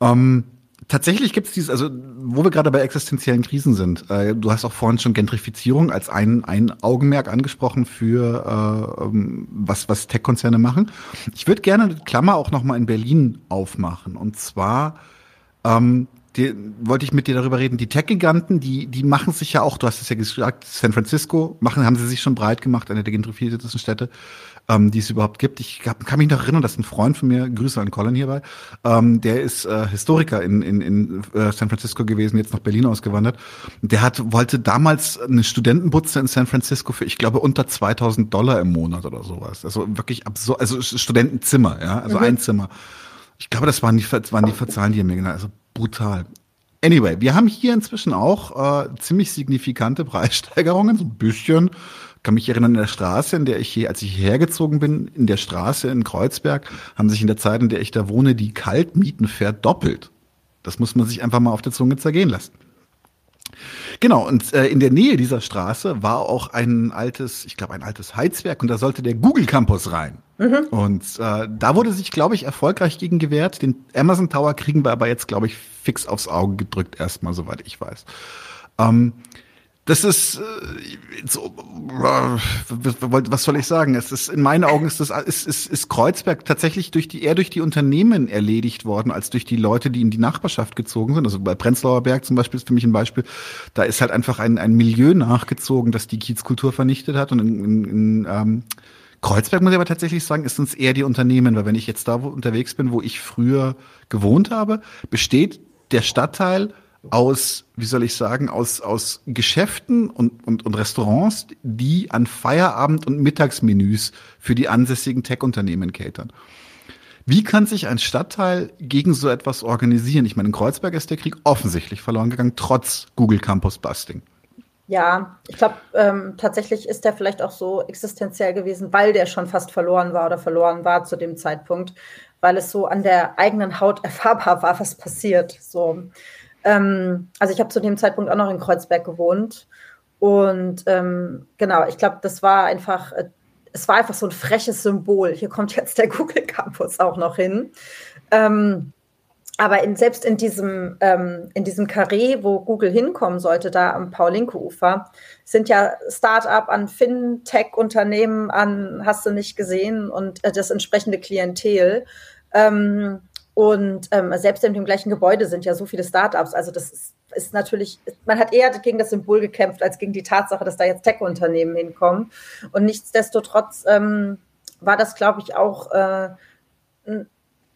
A: Ähm, tatsächlich gibt es dieses, also wo wir gerade bei existenziellen Krisen sind, äh, du hast auch vorhin schon Gentrifizierung als ein, ein Augenmerk angesprochen für äh, ähm, was, was Tech-Konzerne machen. Ich würde gerne die Klammer auch nochmal in Berlin aufmachen. Und zwar ähm, die, wollte ich mit dir darüber reden. Die Tech-Giganten, die, die machen sich ja auch, du hast es ja gesagt, San Francisco machen, haben sie sich schon breit gemacht, eine der gentrifiziertesten Städte, ähm, die es überhaupt gibt. Ich hab, kann mich noch erinnern, dass ein Freund von mir, Grüße an Colin hierbei, ähm, der ist äh, Historiker in, in, in äh, San Francisco gewesen, jetzt nach Berlin ausgewandert. Der hat, wollte damals eine Studentenbutze in San Francisco für, ich glaube, unter 2000 Dollar im Monat oder sowas. Also wirklich absurd, also Studentenzimmer, ja, also mhm. ein Zimmer. Ich glaube, das waren die, waren die Verzahlen, die er mir genannt hat. Also brutal. Anyway, wir haben hier inzwischen auch äh, ziemlich signifikante Preissteigerungen, so ein bisschen. Kann mich erinnern, in der Straße, in der ich hier, als ich hierher gezogen bin, in der Straße in Kreuzberg, haben sich in der Zeit, in der ich da wohne, die Kaltmieten verdoppelt. Das muss man sich einfach mal auf der Zunge zergehen lassen. Genau, und äh, in der Nähe dieser Straße war auch ein altes, ich glaube, ein altes Heizwerk und da sollte der Google Campus rein. Mhm. Und äh, da wurde sich, glaube ich, erfolgreich gegen gewehrt. Den Amazon Tower kriegen wir aber jetzt, glaube ich, fix aufs Auge gedrückt, erstmal, soweit ich weiß. Ähm, das ist äh, so, äh, was soll ich sagen? Es ist in meinen Augen ist das ist, ist, ist Kreuzberg tatsächlich durch die eher durch die Unternehmen erledigt worden als durch die Leute, die in die Nachbarschaft gezogen sind. Also bei Prenzlauer Berg zum Beispiel ist für mich ein Beispiel. Da ist halt einfach ein, ein Milieu nachgezogen, das die Kiezkultur vernichtet hat und in, in, in ähm, Kreuzberg muss ich aber tatsächlich sagen, ist uns eher die Unternehmen, weil wenn ich jetzt da unterwegs bin, wo ich früher gewohnt habe, besteht der Stadtteil aus, wie soll ich sagen, aus, aus Geschäften und, und, und Restaurants, die an Feierabend- und Mittagsmenüs für die ansässigen Tech-Unternehmen catern. Wie kann sich ein Stadtteil gegen so etwas organisieren? Ich meine, in Kreuzberg ist der Krieg offensichtlich verloren gegangen, trotz Google Campus Busting.
B: Ja, ich glaube, ähm, tatsächlich ist der vielleicht auch so existenziell gewesen, weil der schon fast verloren war oder verloren war zu dem Zeitpunkt, weil es so an der eigenen Haut erfahrbar war, was passiert. So. Ähm, also ich habe zu dem Zeitpunkt auch noch in Kreuzberg gewohnt. Und ähm, genau, ich glaube, das war einfach, äh, es war einfach so ein freches Symbol. Hier kommt jetzt der Google Campus auch noch hin. Ähm, aber in, selbst in diesem, ähm, in diesem Karree, wo Google hinkommen sollte, da am Paul-Linke-Ufer, sind ja Start-up an Fintech-Unternehmen an, hast du nicht gesehen, und äh, das entsprechende Klientel. Ähm, und ähm, selbst in dem gleichen Gebäude sind ja so viele Startups. Also das ist, ist, natürlich, man hat eher gegen das Symbol gekämpft, als gegen die Tatsache, dass da jetzt Tech-Unternehmen hinkommen. Und nichtsdestotrotz ähm, war das, glaube ich, auch, äh,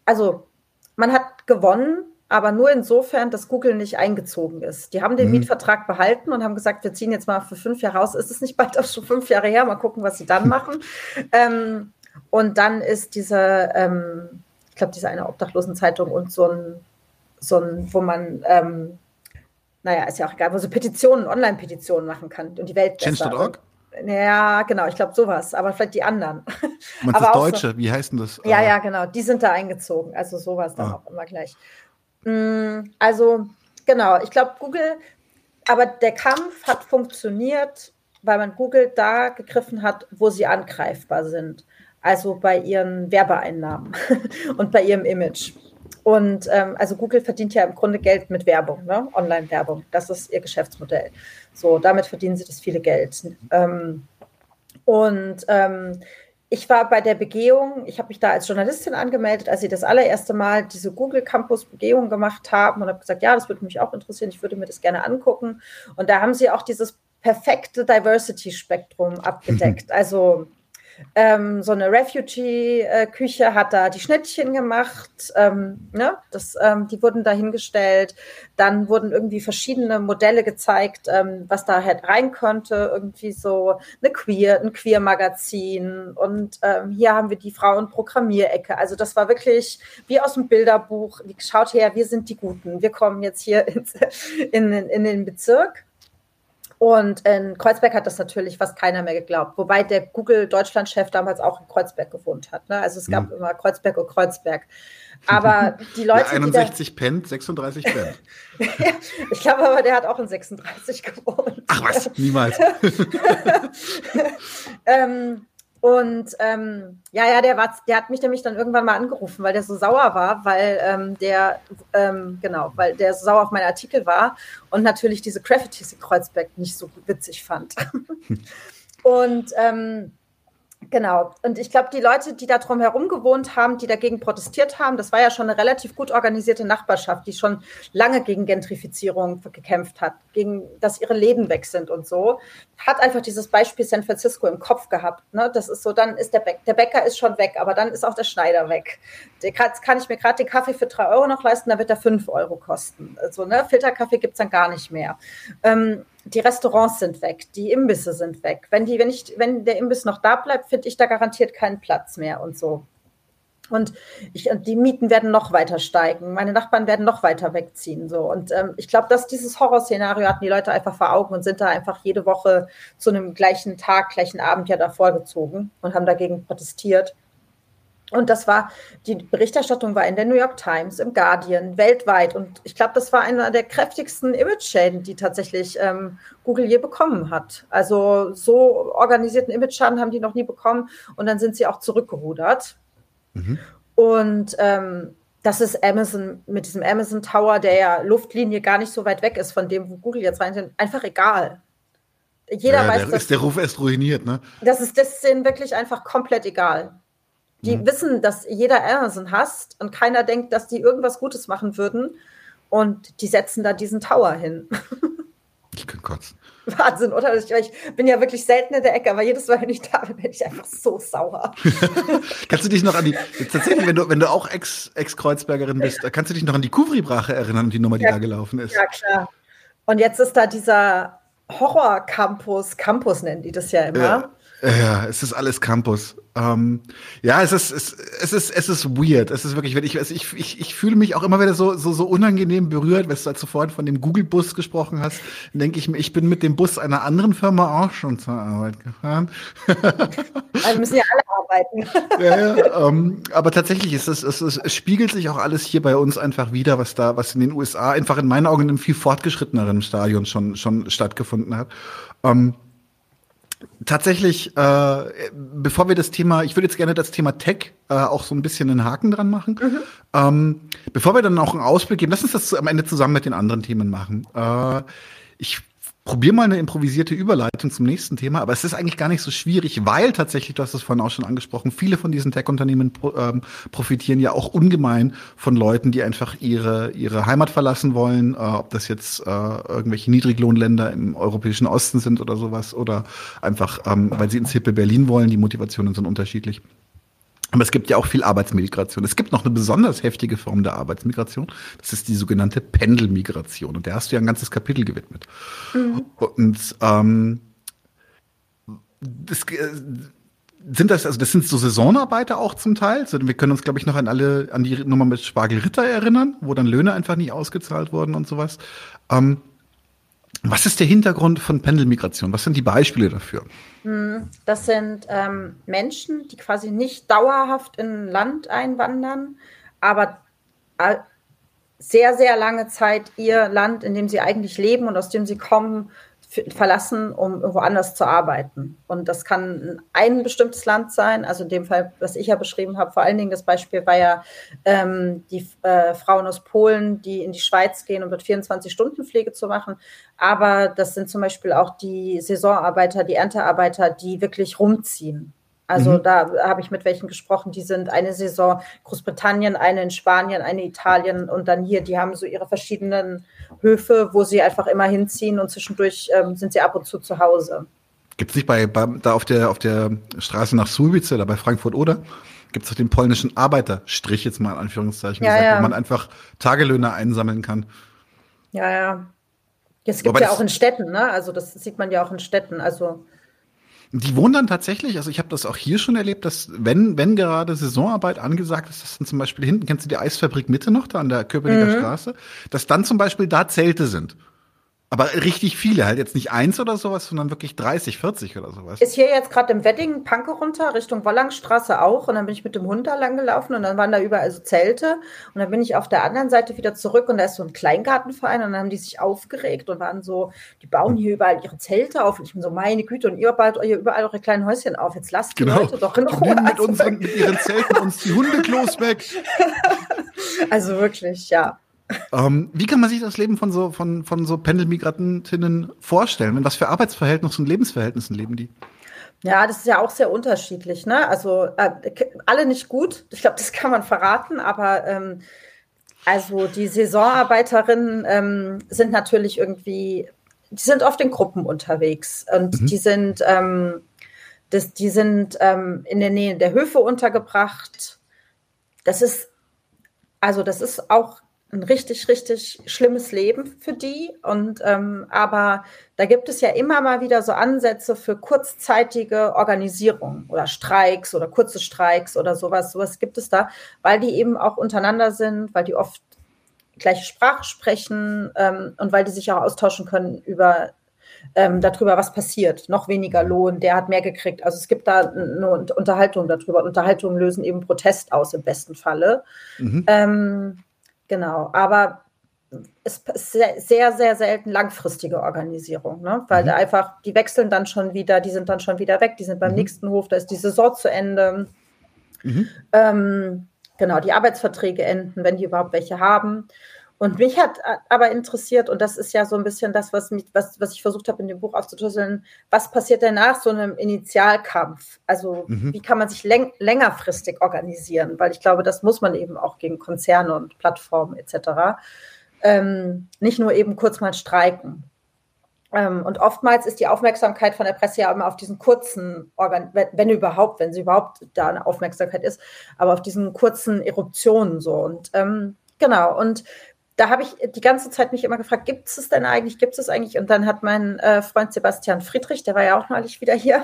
B: also man hat gewonnen, aber nur insofern, dass Google nicht eingezogen ist. Die haben den mhm. Mietvertrag behalten und haben gesagt, wir ziehen jetzt mal für fünf Jahre raus. Ist es nicht bald auch schon fünf Jahre her? Mal gucken, was sie dann machen. ähm, und dann ist diese, ähm, ich glaube, diese eine Obdachlosenzeitung und so ein, so ein, wo man, ähm, naja, ist ja auch egal, wo so Petitionen, Online-Petitionen machen kann und die Welt
A: Change.org?
B: Ja, genau, ich glaube sowas, aber vielleicht die anderen.
A: Meinst
B: aber
A: das Deutsche? So, Wie heißt denn das?
B: Ja, ja, genau, die sind da eingezogen, also sowas dann ah. auch immer gleich. Mm, also, genau, ich glaube, Google, aber der Kampf hat funktioniert, weil man Google da gegriffen hat, wo sie angreifbar sind. Also bei ihren Werbeeinnahmen und bei ihrem Image. Und ähm, also Google verdient ja im Grunde Geld mit Werbung, ne? Online-Werbung. Das ist ihr Geschäftsmodell. So, damit verdienen sie das viele Geld. Ähm, und ähm, ich war bei der Begehung, ich habe mich da als Journalistin angemeldet, als sie das allererste Mal diese Google Campus Begehung gemacht haben und habe gesagt, ja, das würde mich auch interessieren, ich würde mir das gerne angucken. Und da haben sie auch dieses perfekte Diversity-Spektrum abgedeckt. Also ähm, so eine Refugee-Küche hat da die Schnittchen gemacht. Ähm, ne? das, ähm, die wurden da hingestellt. Dann wurden irgendwie verschiedene Modelle gezeigt, ähm, was da halt rein könnte. Irgendwie so eine Queer, ein Queer-Magazin. Und ähm, hier haben wir die Frauen-Programmierecke. Also das war wirklich wie aus dem Bilderbuch. Schaut her, wir sind die Guten. Wir kommen jetzt hier ins, in, in den Bezirk. Und in Kreuzberg hat das natürlich fast keiner mehr geglaubt. Wobei der Google-Deutschland-Chef damals auch in Kreuzberg gewohnt hat. Ne? Also es gab mhm. immer Kreuzberg und Kreuzberg. Aber die Leute.
A: Ja, 61 da, pennt, 36 pennt.
B: ich glaube aber, der hat auch in 36 gewohnt.
A: Ach was, niemals.
B: ähm, und ähm, ja, ja, der war, der hat mich nämlich dann irgendwann mal angerufen, weil der so sauer war, weil ähm, der, ähm, genau, weil der so sauer auf meinen Artikel war und natürlich diese Graffitis in Kreuzberg nicht so witzig fand. und ähm, Genau. Und ich glaube, die Leute, die da drum herum gewohnt haben, die dagegen protestiert haben, das war ja schon eine relativ gut organisierte Nachbarschaft, die schon lange gegen Gentrifizierung gekämpft hat, gegen, dass ihre Läden weg sind und so, hat einfach dieses Beispiel San Francisco im Kopf gehabt. Ne? Das ist so, dann ist der, Bäcker, der Bäcker ist schon weg, aber dann ist auch der Schneider weg. Jetzt kann ich mir gerade den Kaffee für drei Euro noch leisten, dann wird er fünf Euro kosten. Also, ne, Filterkaffee gibt es dann gar nicht mehr. Ähm, die Restaurants sind weg, die Imbisse sind weg. Wenn, die, wenn, ich, wenn der Imbiss noch da bleibt, finde ich da garantiert keinen Platz mehr und so. Und, ich, die Mieten werden noch weiter steigen. Meine Nachbarn werden noch weiter wegziehen. So. Und ähm, ich glaube, dass dieses Horrorszenario hatten die Leute einfach vor Augen und sind da einfach jede Woche zu einem gleichen Tag, gleichen Abend ja davor gezogen und haben dagegen protestiert. Und das war, die Berichterstattung war in der New York Times, im Guardian, weltweit. Und ich glaube, das war einer der kräftigsten Image-Schäden, die tatsächlich ähm, Google je bekommen hat. Also so organisierten Image-Schaden haben die noch nie bekommen. Und dann sind sie auch zurückgerudert. Mhm. Und ähm, das ist Amazon mit diesem Amazon Tower, der ja Luftlinie gar nicht so weit weg ist von dem, wo Google jetzt rein sind, einfach egal.
A: Jeder ja, weiß, der, ist der Ruf erst ruiniert, ne?
B: Das ist das ist denen wirklich einfach komplett egal. Die mhm. wissen, dass jeder Amazon hasst und keiner denkt, dass die irgendwas Gutes machen würden. Und die setzen da diesen Tower hin.
A: Ich kann kotzen.
B: Wahnsinn, oder? Ich, ich, bin ja wirklich selten in der Ecke, aber jedes Mal, wenn ich da bin, bin ich einfach so sauer.
A: kannst du dich noch an die, tatsächlich, wenn du, wenn du auch Ex-Kreuzbergerin bist, kannst du dich noch an die Kuvri-Brache erinnern, die Nummer, die ja, da gelaufen ist?
B: Ja, klar. Und jetzt ist da dieser Horror-Campus, Campus nennen die das ja immer. Ja.
A: Ja, es ist alles Campus. Ähm, ja, es ist, es, es ist, es ist weird. Es ist wirklich, ich, also ich, ich, ich fühle mich auch immer wieder so, so, so unangenehm berührt, weil du halt vorhin von dem Google-Bus gesprochen hast, denke ich mir, ich bin mit dem Bus einer anderen Firma auch schon zur Arbeit gefahren.
B: Also müssen ja alle arbeiten.
A: ja, ja, ähm, aber tatsächlich ist es, es, es spiegelt sich auch alles hier bei uns einfach wieder, was da, was in den USA einfach in meinen Augen in einem viel fortgeschritteneren Stadion schon, schon stattgefunden hat. Ähm, Tatsächlich, äh, bevor wir das Thema, ich würde jetzt gerne das Thema Tech äh, auch so ein bisschen einen Haken dran machen. Mhm. Ähm, bevor wir dann auch einen Ausblick geben, lass uns das am Ende zusammen mit den anderen Themen machen. Äh, ich probier mal eine improvisierte Überleitung zum nächsten Thema, aber es ist eigentlich gar nicht so schwierig, weil tatsächlich, du hast es vorhin auch schon angesprochen, viele von diesen Tech-Unternehmen ähm, profitieren ja auch ungemein von Leuten, die einfach ihre, ihre Heimat verlassen wollen, äh, ob das jetzt äh, irgendwelche Niedriglohnländer im europäischen Osten sind oder sowas, oder einfach, ähm, weil sie ins hippe Berlin wollen, die Motivationen sind unterschiedlich. Aber es gibt ja auch viel Arbeitsmigration. Es gibt noch eine besonders heftige Form der Arbeitsmigration. Das ist die sogenannte Pendelmigration. Und der hast du ja ein ganzes Kapitel gewidmet. Mhm. Und ähm, das, äh, sind das, also das sind so Saisonarbeiter auch zum Teil. Wir können uns, glaube ich, noch an alle, an die Nummer mit Spargel Ritter erinnern, wo dann Löhne einfach nicht ausgezahlt wurden und sowas. Ähm, Was ist der Hintergrund von Pendelmigration? Was sind die Beispiele dafür?
B: Hm, das sind ähm, Menschen, die quasi nicht dauerhaft in ein Land einwandern, aber sehr, sehr lange Zeit ihr Land, in dem sie eigentlich leben und aus dem sie kommen, verlassen, um irgendwo anders zu arbeiten. Und das kann ein bestimmtes Land sein, also in dem Fall, was ich ja beschrieben habe, vor allen Dingen das Beispiel war ja ähm, die äh, Frauen aus Polen, die in die Schweiz gehen, um dort 24-Stunden-Pflege zu machen. Aber das sind zum Beispiel auch die Saisonarbeiter, die Erntearbeiter, die wirklich rumziehen. Also mhm. da habe ich mit welchen gesprochen, die sind eine Saison Großbritannien, eine in Spanien, eine Italien und dann hier, die haben so ihre verschiedenen Höfe, wo sie einfach immer hinziehen und zwischendurch ähm, sind sie ab und zu zu Hause.
A: Gibt es nicht bei, bei, da auf der, auf der Straße nach Sulwice oder bei Frankfurt oder? Gibt es doch den polnischen Arbeiterstrich jetzt mal in Anführungszeichen
B: ja, gesagt, ja.
A: wo man einfach Tagelöhner einsammeln kann.
B: Ja, ja. Das gibt es ja auch in Städten, ne? Also das sieht man ja auch in Städten. Also
A: die wohnen dann tatsächlich, also ich habe das auch hier schon erlebt, dass wenn, wenn gerade Saisonarbeit angesagt ist, dass dann zum Beispiel hinten, kennst du die Eisfabrik Mitte noch, da an der Köpenicker mhm. Straße, dass dann zum Beispiel da Zelte sind. Aber richtig viele, halt jetzt nicht eins oder sowas, sondern wirklich 30, 40 oder sowas.
B: Ist hier jetzt gerade im Wedding Panke runter, Richtung Wollangstraße auch. Und dann bin ich mit dem Hund da lang gelaufen und dann waren da überall so Zelte. Und dann bin ich auf der anderen Seite wieder zurück und da ist so ein Kleingartenverein und dann haben die sich aufgeregt und waren so, die bauen hier überall ihre Zelte auf. Und ich bin so, meine Güte, und ihr baut ihr überall eure kleinen Häuschen auf. Jetzt lasst die genau. Leute doch in Ruhe.
A: Mit, unseren, mit ihren Zelten uns die Hundeklos weg.
B: also wirklich, ja.
A: Ähm, wie kann man sich das Leben von so, von, von so Pendelmigrantinnen vorstellen? In was für Arbeitsverhältnissen und Lebensverhältnissen leben die?
B: Ja, das ist ja auch sehr unterschiedlich. Ne? Also äh, alle nicht gut. Ich glaube, das kann man verraten. Aber ähm, also die Saisonarbeiterinnen ähm, sind natürlich irgendwie, die sind oft in Gruppen unterwegs und mhm. die sind, ähm, das, die sind ähm, in der Nähe der Höfe untergebracht. Das ist also das ist auch ein richtig, richtig schlimmes Leben für die. Und ähm, aber da gibt es ja immer mal wieder so Ansätze für kurzzeitige Organisierung oder Streiks oder kurze Streiks oder sowas. Sowas gibt es da, weil die eben auch untereinander sind, weil die oft gleiche Sprache sprechen ähm, und weil die sich auch austauschen können über ähm, darüber, was passiert. Noch weniger Lohn, der hat mehr gekriegt. Also es gibt da eine Unterhaltung darüber. Unterhaltungen lösen eben Protest aus im besten Falle. Mhm. Ähm, Genau, aber es ist sehr, sehr, selten langfristige Organisierung, ne? weil mhm. einfach, die wechseln dann schon wieder, die sind dann schon wieder weg, die sind beim mhm. nächsten Hof, da ist die Saison zu Ende. Mhm. Ähm, genau, die Arbeitsverträge enden, wenn die überhaupt welche haben. Und mich hat aber interessiert, und das ist ja so ein bisschen das, was, mich, was, was ich versucht habe, in dem Buch aufzudröseln, was passiert denn nach so einem Initialkampf? Also mhm. wie kann man sich läng längerfristig organisieren? Weil ich glaube, das muss man eben auch gegen Konzerne und Plattformen etc. Ähm, nicht nur eben kurz mal streiken. Ähm, und oftmals ist die Aufmerksamkeit von der Presse ja immer auf diesen kurzen, Organ wenn, wenn überhaupt, wenn sie überhaupt da eine Aufmerksamkeit ist, aber auf diesen kurzen Eruptionen so. Und ähm, genau, und da habe ich die ganze Zeit mich immer gefragt, gibt es denn eigentlich, gibt es eigentlich? Und dann hat mein äh, Freund Sebastian Friedrich, der war ja auch neulich wieder hier,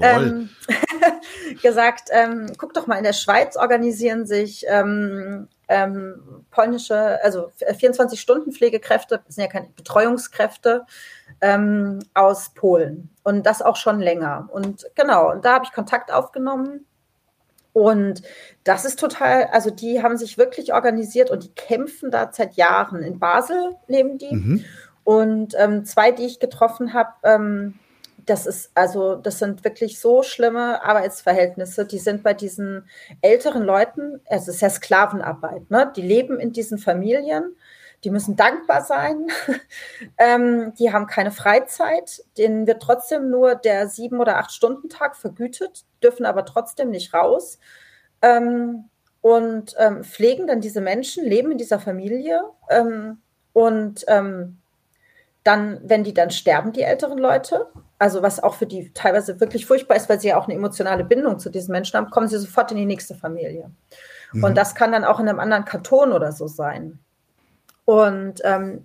B: ähm, gesagt, ähm, guck doch mal, in der Schweiz organisieren sich ähm, ähm polnische, also 24-Stunden-Pflegekräfte, das sind ja keine Betreuungskräfte, ähm, aus Polen. Und das auch schon länger. Und genau, und da habe ich Kontakt aufgenommen und das ist total, also die haben sich wirklich organisiert und die kämpfen da seit Jahren. In Basel leben die. Mhm. Und ähm, zwei, die ich getroffen habe, ähm, das ist, also, das sind wirklich so schlimme Arbeitsverhältnisse. Die sind bei diesen älteren Leuten, es ist ja Sklavenarbeit, ne? Die leben in diesen Familien, die müssen dankbar sein. ähm, die haben keine Freizeit. Denen wird trotzdem nur der sieben- oder acht Stunden Tag vergütet dürfen aber trotzdem nicht raus ähm, und ähm, pflegen dann diese Menschen, leben in dieser Familie ähm, und ähm, dann, wenn die dann sterben, die älteren Leute, also was auch für die teilweise wirklich furchtbar ist, weil sie ja auch eine emotionale Bindung zu diesen Menschen haben, kommen sie sofort in die nächste Familie. Mhm. Und das kann dann auch in einem anderen Kanton oder so sein. Und ähm,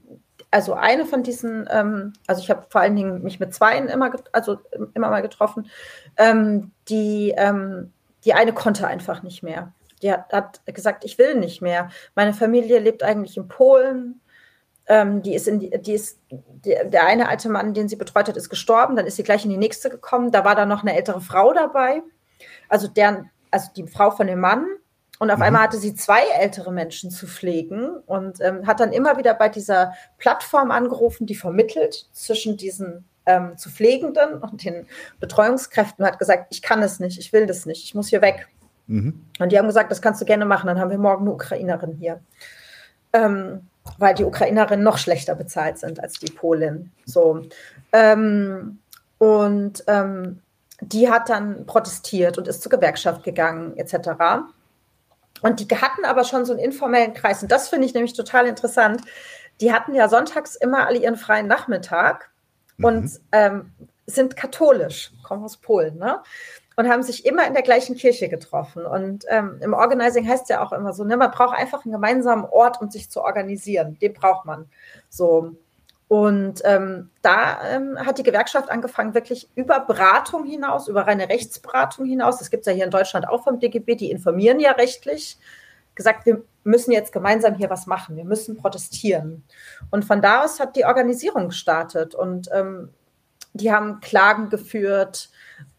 B: also eine von diesen, ähm, also ich habe vor allen Dingen mich mit zweien immer, also immer mal getroffen, ähm, die, ähm, die eine konnte einfach nicht mehr. Die hat, hat, gesagt, ich will nicht mehr. Meine Familie lebt eigentlich in Polen. ähm, die ist in die, die ist, die, der eine alte Mann, den sie betreut hat, ist gestorben, dann ist sie gleich in die nächste gekommen. Da war dann noch eine ältere Frau dabei, also deren, also die Frau von dem Mann. Und auf mhm. einmal hatte sie zwei ältere Menschen zu pflegen und ähm, hat dann immer wieder bei dieser Plattform angerufen, die vermittelt zwischen diesen ähm, zu Pflegenden und den Betreuungskräften und hat gesagt, ich kann es nicht, ich will das nicht, ich muss hier weg. Mhm. Und die haben gesagt, das kannst du gerne machen, dann haben wir morgen eine Ukrainerin hier. Ähm, weil die Ukrainerinnen noch schlechter bezahlt sind als die Polin. So. Ähm, und ähm, die hat dann protestiert und ist zur Gewerkschaft gegangen, etc. Und die hatten aber schon so einen informellen Kreis. Und das finde ich nämlich total interessant. Die hatten ja sonntags immer alle ihren freien Nachmittag mhm. und ähm, sind katholisch, kommen aus Polen, ne? und haben sich immer in der gleichen Kirche getroffen. Und ähm, im Organizing heißt es ja auch immer so, ne, man braucht einfach einen gemeinsamen Ort, um sich zu organisieren. Den braucht man. So. Und ähm, da ähm, hat die Gewerkschaft angefangen, wirklich über Beratung hinaus, über reine Rechtsberatung hinaus, das gibt es ja hier in Deutschland auch vom DGB, die informieren ja rechtlich, gesagt, wir müssen jetzt gemeinsam hier was machen, wir müssen protestieren. Und von da aus hat die Organisierung gestartet. Und ähm, die haben Klagen geführt,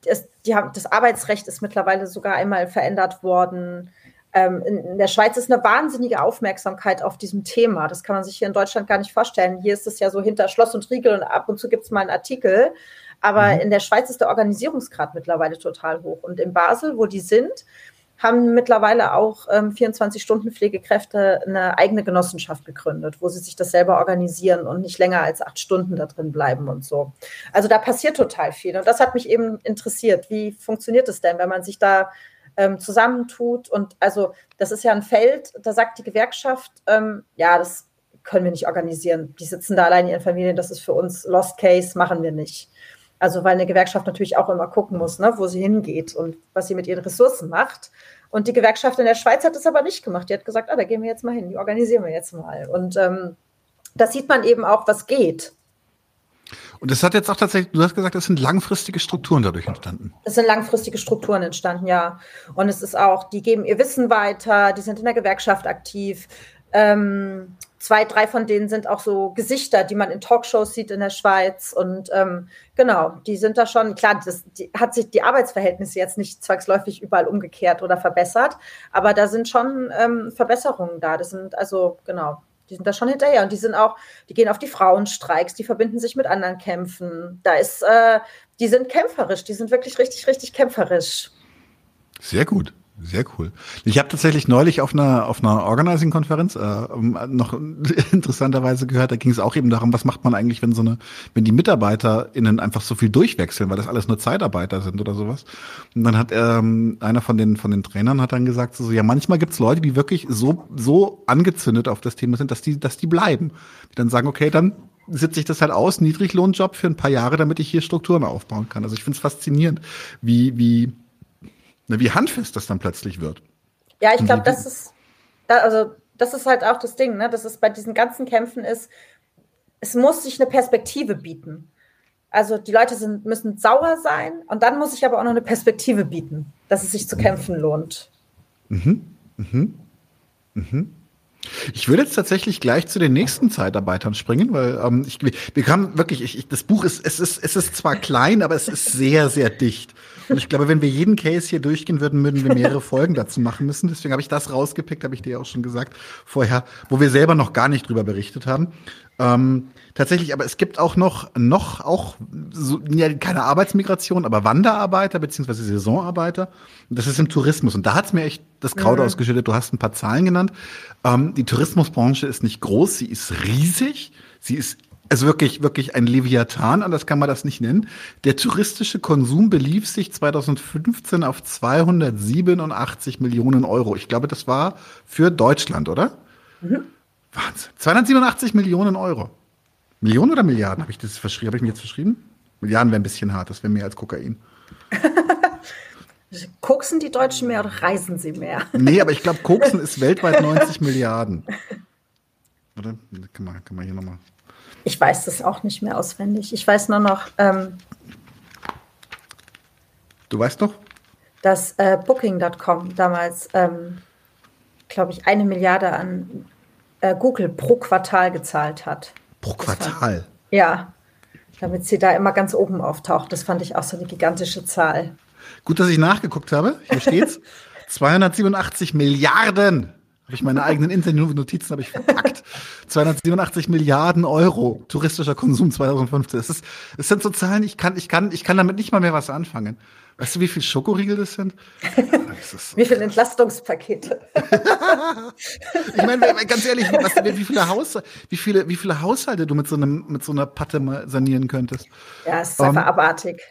B: es, die haben, das Arbeitsrecht ist mittlerweile sogar einmal verändert worden. Ähm, in, in, der Schweiz ist eine wahnsinnige Aufmerksamkeit auf diesem Thema. Das kann man sich hier in Deutschland gar nicht vorstellen. Hier ist es ja so hinter Schloss und Riegel und ab und zu gibt es mal einen Artikel. Aber mhm. in der Schweiz ist der Organisierungsgrad mittlerweile total hoch. Und in Basel, wo die sind, haben mittlerweile auch ähm, 24-Stunden-Pflegekräfte eine eigene Genossenschaft gegründet, wo sie sich das selber organisieren und nicht länger als acht Stunden da drin bleiben und so. Also da passiert total viel. Und das hat mich eben interessiert. Wie funktioniert es denn, wenn man sich da ähm, zusammentut? Und also das ist ja ein Feld, da sagt die Gewerkschaft, ähm, ja, das können wir nicht organisieren. Die sitzen da allein in ihren Familien, das ist für uns Lost Case, machen wir nicht. Also weil eine Gewerkschaft natürlich auch immer gucken muss, ne, wo sie hingeht und was sie mit ihren Ressourcen macht. Und die Gewerkschaft in der Schweiz hat das aber nicht gemacht. Die hat gesagt, ah, da gehen wir jetzt mal hin, die organisieren wir jetzt mal. Und ähm, da sieht man eben auch, was geht.
A: Und es hat jetzt auch tatsächlich, du hast gesagt, es sind langfristige Strukturen dadurch entstanden.
B: Es sind langfristige Strukturen entstanden, ja. Und es ist auch, die geben ihr Wissen weiter, die sind in der Gewerkschaft aktiv. Ähm, zwei, drei von denen sind auch so Gesichter, die man in Talkshows sieht in der Schweiz. Und ähm, genau, die sind da schon, klar, das die, hat sich die Arbeitsverhältnisse jetzt nicht zwangsläufig überall umgekehrt oder verbessert, aber da sind schon ähm, Verbesserungen da. Das sind also, genau, die sind da schon hinterher und die sind auch, die gehen auf die Frauenstreiks, die verbinden sich mit anderen Kämpfen. Da ist, äh, die sind kämpferisch, die sind wirklich richtig, richtig kämpferisch.
A: Sehr gut. Sehr cool. Ich habe tatsächlich neulich auf einer auf einer Organizing-Konferenz äh, noch interessanterweise gehört, da ging es auch eben darum, was macht man eigentlich, wenn so eine, wenn die MitarbeiterInnen einfach so viel durchwechseln, weil das alles nur Zeitarbeiter sind oder sowas. Und dann hat ähm, einer von den von den Trainern hat dann gesagt, so ja, manchmal gibt's Leute, die wirklich so so angezündet auf das Thema sind, dass die dass die bleiben, die dann sagen, okay, dann sitze ich das halt aus, Niedriglohnjob für ein paar Jahre, damit ich hier Strukturen aufbauen kann. Also ich finde es faszinierend, wie wie wie handfest das dann plötzlich wird.
B: Ja, ich glaube, das ist, also das ist halt auch das Ding, ne? dass es bei diesen ganzen Kämpfen ist, es muss sich eine Perspektive bieten. Also die Leute sind, müssen sauer sein und dann muss ich aber auch noch eine Perspektive bieten, dass es sich zu kämpfen lohnt. Mhm. Mhm.
A: Mhm. Ich würde jetzt tatsächlich gleich zu den nächsten Zeitarbeitern springen, weil ähm, ich, wir kamen wirklich, ich, ich, das Buch ist, es ist, es ist zwar klein, aber es ist sehr, sehr dicht. Und ich glaube, wenn wir jeden Case hier durchgehen würden, würden wir mehrere Folgen dazu machen müssen. Deswegen habe ich das rausgepickt, habe ich dir auch schon gesagt vorher, wo wir selber noch gar nicht drüber berichtet haben. Ähm, tatsächlich, aber es gibt auch noch, noch auch, so, ja, keine Arbeitsmigration, aber Wanderarbeiter beziehungsweise Saisonarbeiter. Das ist im Tourismus. Und da hat's mir echt das Kraut mhm. ausgeschüttet. Du hast ein paar Zahlen genannt. Ähm, die Tourismusbranche ist nicht groß, sie ist riesig. Sie ist also wirklich, wirklich ein Leviathan, anders kann man das nicht nennen. Der touristische Konsum belief sich 2015 auf 287 Millionen Euro. Ich glaube, das war für Deutschland, oder? Mhm. Wahnsinn. 287 Millionen Euro. Millionen oder Milliarden? Habe ich das verschrieben? Habe ich mir jetzt verschrieben? Milliarden wäre ein bisschen hart, das wäre mehr als Kokain.
B: Koksen die Deutschen mehr oder reisen sie mehr?
A: nee, aber ich glaube, Koksen ist weltweit 90 Milliarden. Oder? Kann man, kann man hier nochmal.
B: Ich weiß das auch nicht mehr auswendig. Ich weiß nur noch. Ähm,
A: du weißt noch?
B: Dass äh, Booking.com damals, ähm, glaube ich, eine Milliarde an äh, Google pro Quartal gezahlt hat.
A: Pro Quartal?
B: ja, damit sie da immer ganz oben auftaucht. Das fand ich auch so eine gigantische Zahl.
A: Gut, dass ich nachgeguckt habe. Hier steht's. 287 Milliarden. Habe ich meine eigenen internen Notizen habe ich verpackt. 287 Milliarden Euro touristischer Konsum 2015. Das, ist, das sind so Zahlen, ich kann, ich, kann, ich kann damit nicht mal mehr was anfangen. Weißt du, wie viel Schokoriegel das sind?
B: Das wie viele Entlastungspakete?
A: ich meine, ganz ehrlich, was, wie, viele Haus, wie, viele, wie viele Haushalte du mit so, einem, mit so einer Patte mal sanieren könntest?
B: Ja, es ist um, einfach ähm, abartig.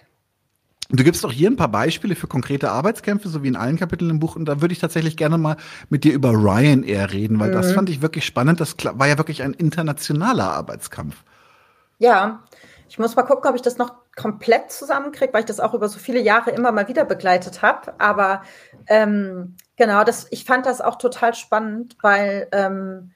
A: Du gibst doch hier ein paar Beispiele für konkrete Arbeitskämpfe, so wie in allen Kapiteln im Buch. Und da würde ich tatsächlich gerne mal mit dir über Ryanair reden, weil mhm. das fand ich wirklich spannend. Das war ja wirklich ein internationaler Arbeitskampf.
B: Ja, ich muss mal gucken, ob ich das noch komplett zusammenkriege, weil ich das auch über so viele Jahre immer mal wieder begleitet habe. Aber ähm, genau, das, ich fand das auch total spannend, weil ähm,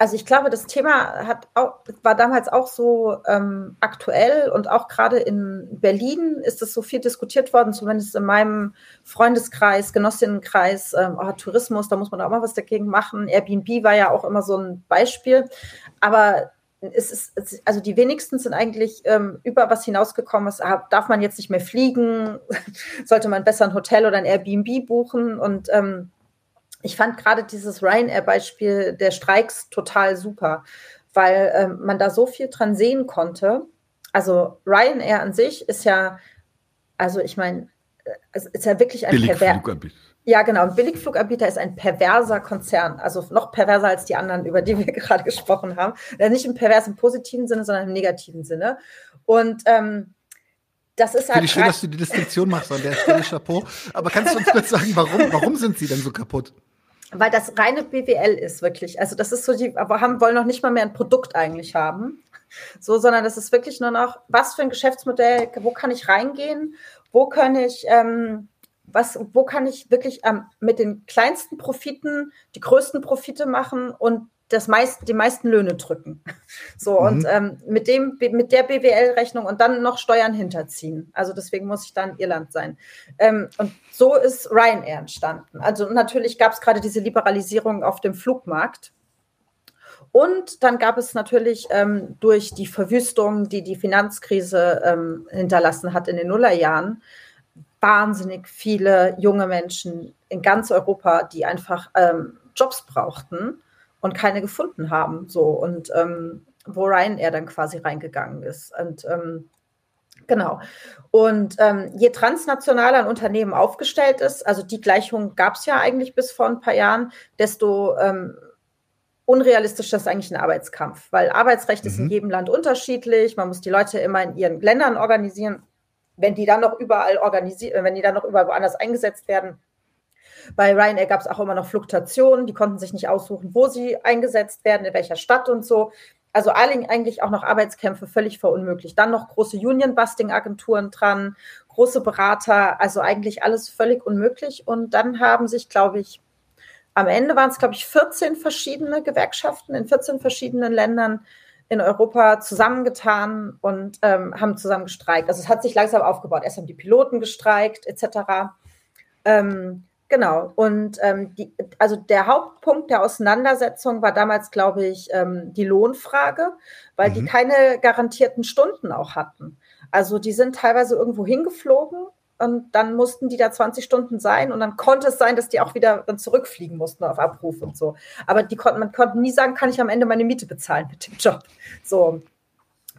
B: also ich glaube, das Thema hat auch, war damals auch so ähm, aktuell und auch gerade in Berlin ist es so viel diskutiert worden, zumindest in meinem Freundeskreis, Genossinnenkreis, ähm, oh, Tourismus, da muss man auch mal was dagegen machen. Airbnb war ja auch immer so ein Beispiel. Aber es ist, also die wenigsten sind eigentlich ähm, über was hinausgekommen. Was, ah, darf man jetzt nicht mehr fliegen? Sollte man besser ein Hotel oder ein Airbnb buchen? Und ähm, ich fand gerade dieses Ryanair-Beispiel der Streiks total super, weil ähm, man da so viel dran sehen konnte. Also Ryanair an sich ist ja, also ich meine, äh, es ist ja wirklich ein perver ja, genau. Ein Billigfluganbieter ist ein perverser Konzern, also noch perverser als die anderen, über die wir gerade gesprochen haben. Nicht im perversen positiven Sinne, sondern im negativen Sinne. Und ähm, das ist
A: halt. Ich schön, dass du die Distinktion machst an der Stelle, Chapeau. Aber kannst du uns kurz sagen, warum, warum sind sie denn so kaputt?
B: Weil das reine BWL ist wirklich. Also das ist so die, aber haben wollen noch nicht mal mehr ein Produkt eigentlich haben, so, sondern das ist wirklich nur noch, was für ein Geschäftsmodell, wo kann ich reingehen, wo kann ich, ähm, was, wo kann ich wirklich ähm, mit den kleinsten Profiten die größten Profite machen und das meist, die meisten Löhne drücken. So, mhm. und ähm, mit, dem, mit der BWL-Rechnung und dann noch Steuern hinterziehen. Also deswegen muss ich dann Irland sein. Ähm, und so ist Ryanair entstanden. Also natürlich gab es gerade diese Liberalisierung auf dem Flugmarkt. Und dann gab es natürlich ähm, durch die Verwüstung, die die Finanzkrise ähm, hinterlassen hat in den Nullerjahren, wahnsinnig viele junge Menschen in ganz Europa, die einfach ähm, Jobs brauchten und keine gefunden haben. So und ähm, wo Ryanair dann quasi reingegangen ist. Und ähm, genau. Und ähm, je transnationaler ein Unternehmen aufgestellt ist, also die Gleichung gab es ja eigentlich bis vor ein paar Jahren, desto ähm, unrealistischer ist eigentlich ein Arbeitskampf, weil Arbeitsrecht mhm. ist in mhm. jedem Land unterschiedlich. Man muss die Leute immer in ihren Ländern organisieren. Wenn die dann noch überall organisiert, wenn die dann noch überall woanders eingesetzt werden, bei Ryanair gab es auch immer noch Fluktuationen, die konnten sich nicht aussuchen, wo sie eingesetzt werden, in welcher Stadt und so. Also eigentlich auch noch Arbeitskämpfe völlig verunmöglicht. Dann noch große Union-Busting-Agenturen dran, große Berater, also eigentlich alles völlig unmöglich. Und dann haben sich, glaube ich, am Ende waren es, glaube ich, 14 verschiedene Gewerkschaften in 14 verschiedenen Ländern in Europa zusammengetan und ähm, haben zusammen gestreikt. Also es hat sich langsam aufgebaut. Erst haben die Piloten gestreikt, etc. Ähm, Genau. Und ähm, die, also der Hauptpunkt der Auseinandersetzung war damals, glaube ich, ähm, die Lohnfrage, weil mhm. die keine garantierten Stunden auch hatten. Also die sind teilweise irgendwo hingeflogen und dann mussten die da 20 Stunden sein und dann konnte es sein, dass die auch wieder dann zurückfliegen mussten auf Abruf und so. Aber die konnten, man konnte nie sagen, kann ich am Ende meine Miete bezahlen mit dem Job. So.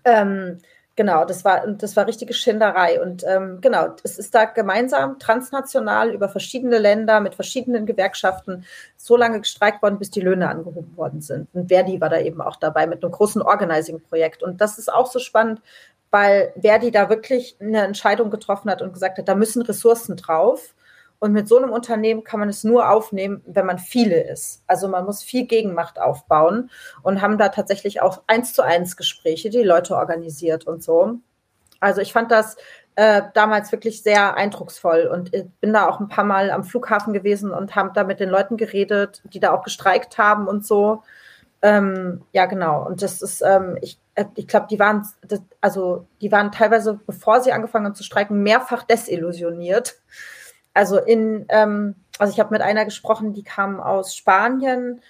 B: Ähm, Genau, das war, das war richtige Schinderei. Und ähm, genau, es ist da gemeinsam transnational über verschiedene Länder mit verschiedenen Gewerkschaften so lange gestreikt worden, bis die Löhne angehoben worden sind. Und Verdi war da eben auch dabei mit einem großen Organizing-Projekt. Und das ist auch so spannend, weil Verdi da wirklich eine Entscheidung getroffen hat und gesagt hat, da müssen Ressourcen drauf. Und mit so einem Unternehmen kann man es nur aufnehmen, wenn man viele ist. Also man muss viel Gegenmacht aufbauen und haben da tatsächlich auch eins zu eins Gespräche, die Leute organisiert und so. Also ich fand das äh, damals wirklich sehr eindrucksvoll und ich bin da auch ein paar Mal am Flughafen gewesen und haben da mit den Leuten geredet, die da auch gestreikt haben und so. Ähm, ja, genau. Und das ist, ähm, ich, äh, ich glaube, die waren, das, also die waren teilweise, bevor sie angefangen haben zu streiken, mehrfach desillusioniert also in, ähm, also ich habe mit einer gesprochen, die kam aus Spanien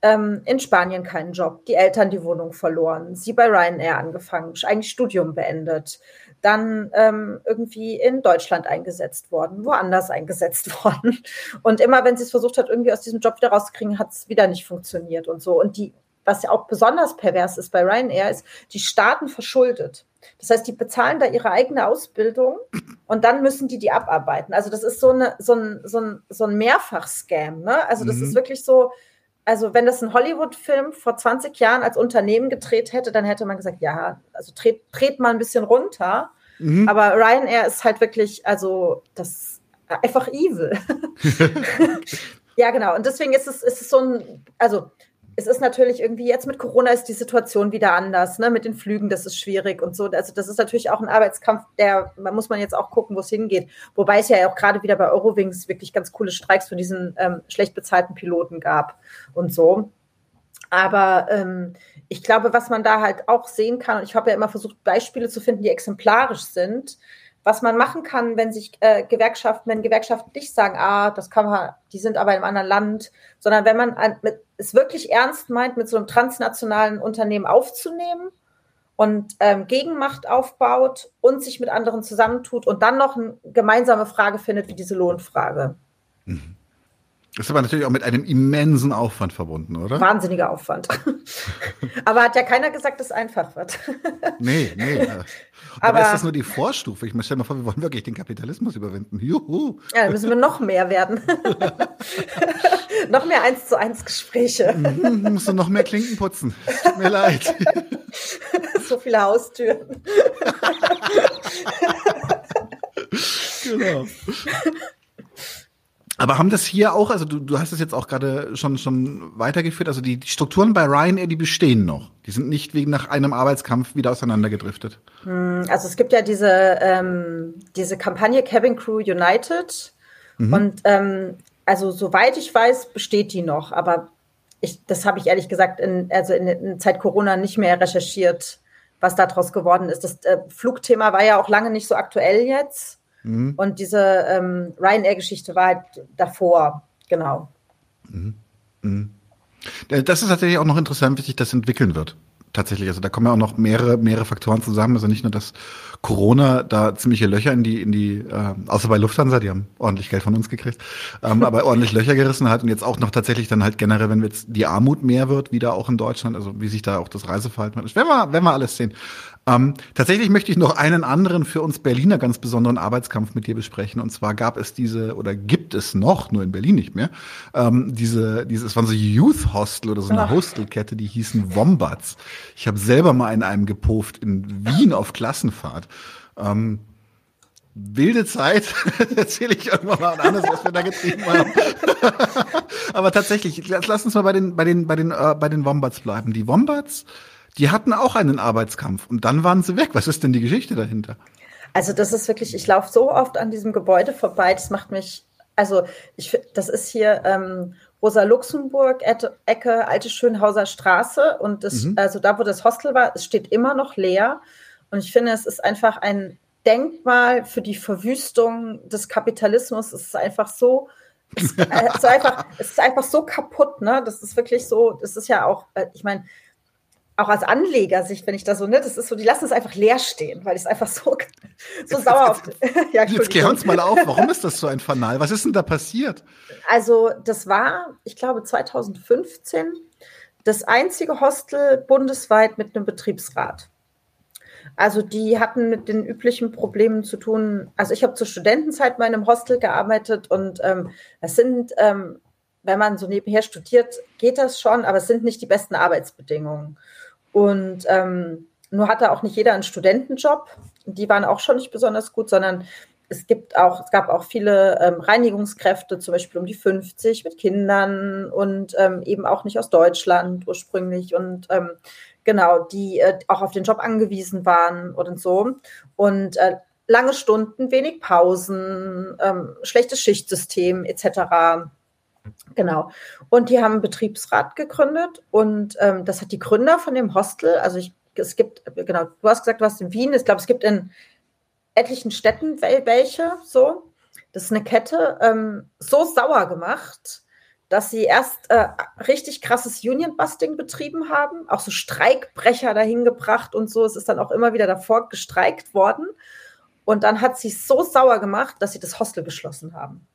B: ähm, in Spanien keinen Job, die Eltern die Wohnung verloren, sie bei Ryanair angefangen, eigentlich Studium beendet, dann ähm, irgendwie in Deutschland eingesetzt worden, woanders eingesetzt worden. Und immer, wenn sie es versucht hat, irgendwie aus diesem Job wieder rauszukriegen, hat es wieder nicht funktioniert und so. Und die, was ja auch besonders pervers ist bei Ryanair, ist, die Staaten verschuldet. Das heißt, die bezahlen da ihre eigene Ausbildung und dann müssen die die abarbeiten. Also das ist so, eine, so ein, so ein, so ein Mehrfach-Scam. Ne? Also das mhm. ist wirklich so, also wenn das ein Hollywood-Film vor 20 Jahren als Unternehmen gedreht hätte, dann hätte man gesagt, ja, also dreht, dreht mal ein bisschen runter. Mhm. Aber Ryanair ist halt wirklich, also das einfach evil. ja, genau. Und deswegen ist es, ist es so ein, also es ist natürlich irgendwie jetzt mit Corona ist die Situation wieder anders, ne? Mit den Flügen, das ist schwierig und so. Also das ist natürlich auch ein Arbeitskampf, der, man muss man jetzt auch gucken, wo es hingeht. Wobei es ja auch gerade wieder bei Eurowings wirklich ganz coole Streiks für diesen ähm, schlecht bezahlten Piloten gab und so. Aber ähm, ich glaube, was man da halt auch sehen kann, und ich habe ja immer versucht, Beispiele zu finden, die exemplarisch sind, was man machen kann, wenn sich äh, Gewerkschaften, wenn Gewerkschaften nicht sagen, ah, das kann man, die sind aber einem anderen Land, sondern wenn man ein, mit, es wirklich ernst meint, mit so einem transnationalen Unternehmen aufzunehmen und ähm, Gegenmacht aufbaut und sich mit anderen zusammentut und dann noch eine gemeinsame Frage findet, wie diese Lohnfrage. Mhm.
A: Ist aber natürlich auch mit einem immensen Aufwand verbunden, oder?
B: Wahnsinniger Aufwand. aber hat ja keiner gesagt, dass es einfach wird.
A: nee, nee. aber ist das nur die Vorstufe? Ich stelle mir vor, wir wollen wirklich den Kapitalismus überwinden. Juhu.
B: Ja, dann müssen wir noch mehr werden. noch mehr eins zu eins Gespräche.
A: Mhm, musst du noch mehr Klinken putzen. Tut mir leid.
B: so viele Haustüren.
A: genau. Aber haben das hier auch, also du, du hast es jetzt auch gerade schon, schon weitergeführt, also die, die Strukturen bei Ryanair, die bestehen noch. Die sind nicht wegen nach einem Arbeitskampf wieder auseinandergedriftet.
B: Hm, also es gibt ja diese, ähm, diese Kampagne Cabin Crew United. Mhm. Und ähm, also soweit ich weiß, besteht die noch. Aber ich, das habe ich ehrlich gesagt in, also in, in Zeit Corona nicht mehr recherchiert, was daraus geworden ist. Das äh, Flugthema war ja auch lange nicht so aktuell jetzt. Mhm. Und diese ähm, Ryanair-Geschichte war halt davor, genau. Mhm.
A: Mhm. Das ist tatsächlich auch noch interessant, wie sich das entwickeln wird tatsächlich. Also da kommen ja auch noch mehrere, mehrere Faktoren zusammen. Also nicht nur, dass Corona da ziemliche Löcher in die, in die, äh, außer bei Lufthansa, die haben ordentlich Geld von uns gekriegt, ähm, aber ordentlich Löcher gerissen hat und jetzt auch noch tatsächlich dann halt generell, wenn jetzt die Armut mehr wird, wieder auch in Deutschland, also wie sich da auch das Reiseverhalten hat. Wenn wir, wenn wir alles sehen. Ähm, tatsächlich möchte ich noch einen anderen für uns Berliner ganz besonderen Arbeitskampf mit dir besprechen. Und zwar gab es diese, oder gibt es noch, nur in Berlin nicht mehr, ähm, diese, diese, es waren so Youth Hostel oder so eine Ach. Hostelkette, die hießen Wombats. Ich habe selber mal in einem gepoft in Wien auf Klassenfahrt. Ähm, wilde Zeit, erzähle ich irgendwann mal anders, was wir da getrieben haben. Aber tatsächlich, lass uns mal bei den, bei den, bei den, äh, bei den Wombats bleiben. Die Wombats, die hatten auch einen Arbeitskampf und dann waren sie weg. Was ist denn die Geschichte dahinter?
B: Also das ist wirklich, ich laufe so oft an diesem Gebäude vorbei, das macht mich, also ich, das ist hier ähm, Rosa Luxemburg, Ecke, Alte Schönhauser Straße und das, mhm. also da, wo das Hostel war, es steht immer noch leer und ich finde, es ist einfach ein Denkmal für die Verwüstung des Kapitalismus. Es ist einfach so, es ist, einfach, es ist einfach so kaputt, ne? Das ist wirklich so, das ist ja auch, äh, ich meine, auch als Anlegersicht, wenn ich da so, ne, das ist so, die lassen es einfach leer stehen, weil es einfach so, so jetzt, sauer auf.
A: ja, jetzt klär uns mal auf, warum ist das so ein Fanal? Was ist denn da passiert?
B: Also, das war, ich glaube, 2015 das einzige Hostel bundesweit mit einem Betriebsrat. Also die hatten mit den üblichen Problemen zu tun. Also ich habe zur Studentenzeit mal in einem Hostel gearbeitet und ähm, es sind, ähm, wenn man so nebenher studiert, geht das schon, aber es sind nicht die besten Arbeitsbedingungen. Und ähm, nur hatte auch nicht jeder einen Studentenjob. Die waren auch schon nicht besonders gut, sondern es gibt auch, es gab auch viele ähm, Reinigungskräfte, zum Beispiel um die 50 mit Kindern und ähm, eben auch nicht aus Deutschland ursprünglich. Und ähm, genau, die äh, auch auf den Job angewiesen waren und so. Und äh, lange Stunden, wenig Pausen, ähm, schlechtes Schichtsystem etc. Genau. Und die haben einen Betriebsrat gegründet und ähm, das hat die Gründer von dem Hostel, also ich, es gibt, genau, du hast gesagt, du hast in Wien, ich glaube, es gibt in etlichen Städten welche, so. Das ist eine Kette, ähm, so sauer gemacht, dass sie erst äh, richtig krasses Union-Busting betrieben haben, auch so Streikbrecher dahin gebracht und so. Es ist dann auch immer wieder davor gestreikt worden. Und dann hat sie so sauer gemacht, dass sie das Hostel geschlossen haben.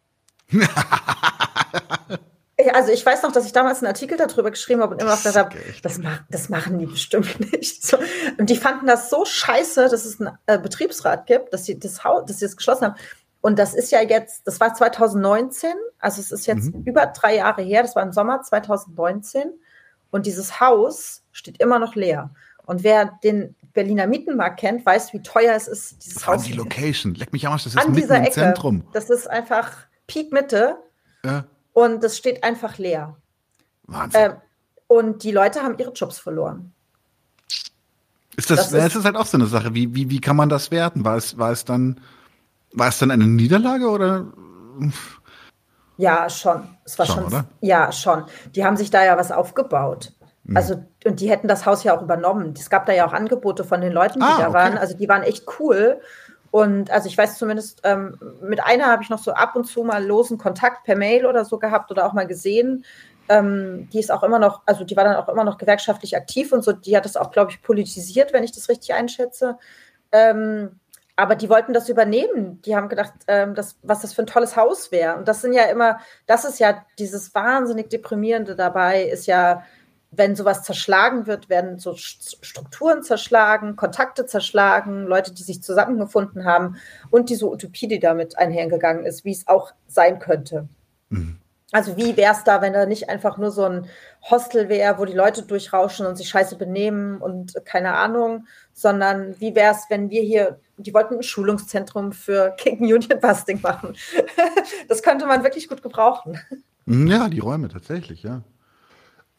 B: Also ich weiß noch, dass ich damals einen Artikel darüber geschrieben habe und immer gesagt habe, das, mach, das machen die bestimmt nicht. So. Und die fanden das so scheiße, dass es einen äh, Betriebsrat gibt, dass sie das Haus, dass sie das geschlossen haben. Und das ist ja jetzt, das war 2019, also es ist jetzt mhm. über drei Jahre her, das war im Sommer 2019. Und dieses Haus steht immer noch leer. Und wer den Berliner Mietenmarkt kennt, weiß, wie teuer es ist,
A: dieses Haus. die Location, leck mich aus, das ist
B: An mitten im Ecke. Zentrum. Das ist einfach Peak Mitte. Ja. Und das steht einfach leer.
A: Wahnsinn. Ähm,
B: und die Leute haben ihre Jobs verloren.
A: Ist das, das, ist, das ist halt auch so eine Sache. Wie, wie, wie kann man das werten? War es, war es dann war es dann eine Niederlage oder?
B: Ja, schon. Es war schon, schon oder? ja, schon. Die haben sich da ja was aufgebaut. Mhm. Also, und die hätten das Haus ja auch übernommen. Es gab da ja auch Angebote von den Leuten, die ah, da okay. waren. Also, die waren echt cool. Und also ich weiß zumindest, ähm, mit einer habe ich noch so ab und zu mal losen Kontakt per Mail oder so gehabt oder auch mal gesehen. Ähm, die ist auch immer noch, also die war dann auch immer noch gewerkschaftlich aktiv und so, die hat das auch, glaube ich, politisiert, wenn ich das richtig einschätze. Ähm, aber die wollten das übernehmen. Die haben gedacht, ähm, das, was das für ein tolles Haus wäre. Und das sind ja immer, das ist ja dieses wahnsinnig deprimierende dabei, ist ja, wenn sowas zerschlagen wird, werden so Strukturen zerschlagen, Kontakte zerschlagen, Leute, die sich zusammengefunden haben und diese Utopie, die damit einhergegangen ist, wie es auch sein könnte. Mhm. Also wie wäre es da, wenn da nicht einfach nur so ein Hostel wäre, wo die Leute durchrauschen und sich scheiße benehmen und keine Ahnung, sondern wie wäre es, wenn wir hier, die wollten ein Schulungszentrum für King Union Busting machen. das könnte man wirklich gut gebrauchen.
A: Mhm, ja, die Räume tatsächlich, ja.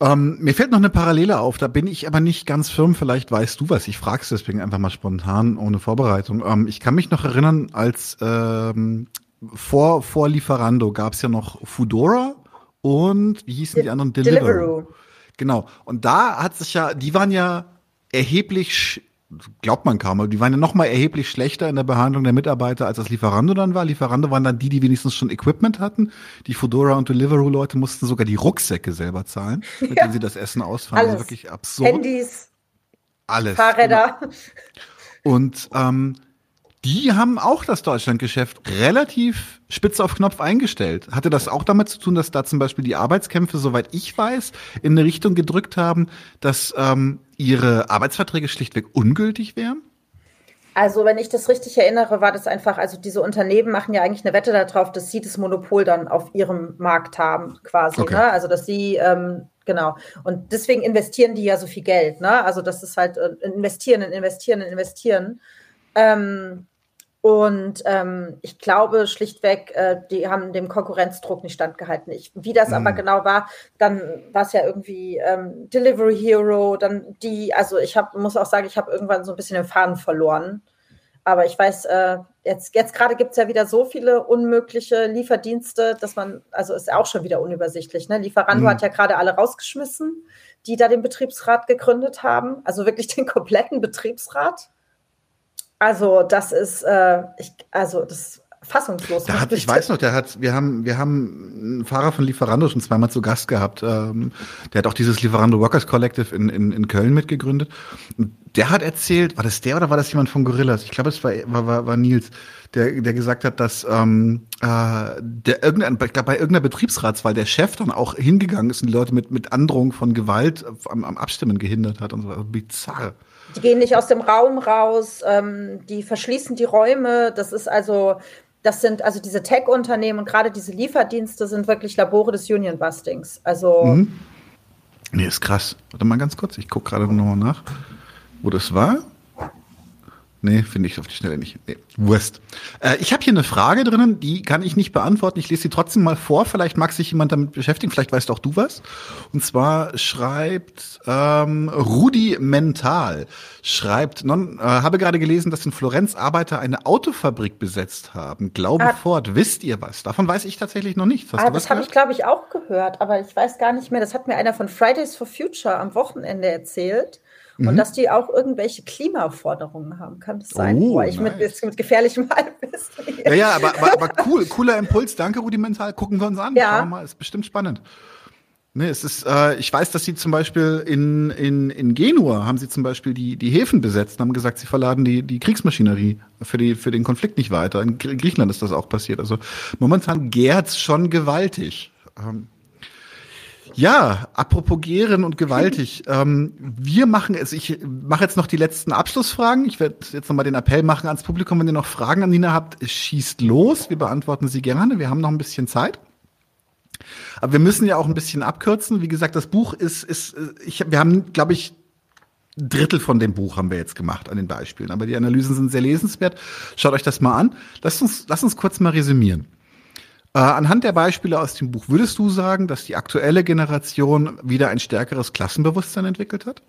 A: Ähm, mir fällt noch eine Parallele auf, da bin ich aber nicht ganz firm, vielleicht weißt du was. Ich frage es deswegen einfach mal spontan, ohne Vorbereitung. Ähm, ich kann mich noch erinnern, als ähm, vor, vor Lieferando gab es ja noch Fudora und wie hießen die anderen?
B: Deliveroo. Deliveroo.
A: Genau. Und da hat sich ja, die waren ja erheblich, glaubt man kaum, aber die waren ja noch mal erheblich schlechter in der Behandlung der Mitarbeiter, als das Lieferando dann war. Lieferando waren dann die, die wenigstens schon Equipment hatten. Die Fudora und Deliveroo-Leute mussten sogar die Rucksäcke selber zahlen, mit ja. denen sie das Essen ausfahren. Alles. Das ist wirklich absurd.
B: Handys.
A: Alles.
B: Fahrräder.
A: Genau. Und ähm, die haben auch das Deutschlandgeschäft relativ spitz auf Knopf eingestellt. Hatte das auch damit zu tun, dass da zum Beispiel die Arbeitskämpfe, soweit ich weiß, in eine Richtung gedrückt haben, dass ähm, ihre Arbeitsverträge schlichtweg ungültig wären?
B: Also, wenn ich das richtig erinnere, war das einfach, also diese Unternehmen machen ja eigentlich eine Wette darauf, dass sie das Monopol dann auf ihrem Markt haben, quasi. Okay. Ne? Also, dass sie, ähm, genau. Und deswegen investieren die ja so viel Geld. Ne? Also, das ist halt äh, investieren, investieren, investieren. Ähm, und ähm, ich glaube schlichtweg, äh, die haben dem Konkurrenzdruck nicht standgehalten. Ich, wie das mhm. aber genau war, dann war es ja irgendwie ähm, Delivery Hero, dann die, also ich hab, muss auch sagen, ich habe irgendwann so ein bisschen den Faden verloren. Aber ich weiß, äh, jetzt, jetzt gerade gibt es ja wieder so viele unmögliche Lieferdienste, dass man, also ist auch schon wieder unübersichtlich. Ne? Lieferando mhm. hat ja gerade alle rausgeschmissen, die da den Betriebsrat gegründet haben. Also wirklich den kompletten Betriebsrat. Also das ist, äh, ich, also das fassungslos.
A: Da hat, ich weiß noch, der hat, wir haben, wir haben einen Fahrer von Lieferando schon zweimal zu Gast gehabt. Ähm, der hat auch dieses Lieferando Workers Collective in, in, in Köln mitgegründet. Und der hat erzählt, war das der oder war das jemand von Gorillas? Ich glaube, es war, war, war, war Nils, der, der gesagt hat, dass ähm, äh, der irgendein, bei irgendeiner Betriebsratswahl der Chef dann auch hingegangen ist und die Leute mit, mit Androhung von Gewalt am, am Abstimmen gehindert hat und so. Also bizarr.
B: Die gehen nicht aus dem Raum raus, ähm, die verschließen die Räume. Das ist also, das sind also diese Tech-Unternehmen und gerade diese Lieferdienste sind wirklich Labore des Union-Bustings. Also. Mhm.
A: Nee, ist krass. Warte mal ganz kurz, ich gucke gerade nochmal nach, wo das war. Nee, finde ich auf die Schnelle nicht. Nee, Wurst. Äh, ich habe hier eine Frage drinnen, die kann ich nicht beantworten. Ich lese sie trotzdem mal vor. Vielleicht mag sich jemand damit beschäftigen. Vielleicht weißt auch du was. Und zwar schreibt ähm, Rudi Mental, schreibt, non, äh, habe gerade gelesen, dass in Florenz Arbeiter eine Autofabrik besetzt haben. Glaube ah, fort. Wisst ihr was? Davon weiß ich tatsächlich noch nichts.
B: Hast ah, das habe ich, glaube ich, auch gehört. Aber ich weiß gar nicht mehr. Das hat mir einer von Fridays for Future am Wochenende erzählt. Mhm. Und dass die auch irgendwelche Klimaforderungen haben, kann das sein? Oh, Boah, ich nice. mit, mit gefährlichem Halbwissen.
A: Ja, ja, aber, aber, aber cool, cooler Impuls. Danke, Rudimental. Gucken wir uns an. Ja. Mal, ist bestimmt spannend. Nee, es ist, äh, ich weiß, dass sie zum Beispiel in, in, in Genua haben sie zum Beispiel die, die Häfen besetzt und haben gesagt, sie verladen die, die Kriegsmaschinerie für, die, für den Konflikt nicht weiter. In Griechenland ist das auch passiert. Also momentan gärt's schon gewaltig. Ähm, ja, apropos gären und gewaltig. ähm, wir machen es, ich mache jetzt noch die letzten Abschlussfragen. Ich werde jetzt nochmal den Appell machen ans Publikum, wenn ihr noch Fragen an Nina habt, schießt los. Wir beantworten sie gerne. Wir haben noch ein bisschen Zeit. Aber wir müssen ja auch ein bisschen abkürzen. Wie gesagt, das Buch ist, ist ich, wir haben, glaube ich, ein Drittel von dem Buch haben wir jetzt gemacht an den Beispielen. Aber die Analysen sind sehr lesenswert. Schaut euch das mal an. Lasst uns, lasst uns kurz mal resümieren. Äh, anhand der Beispiele aus dem Buch, würdest du sagen, dass die aktuelle Generation wieder ein stärkeres Klassenbewusstsein entwickelt hat?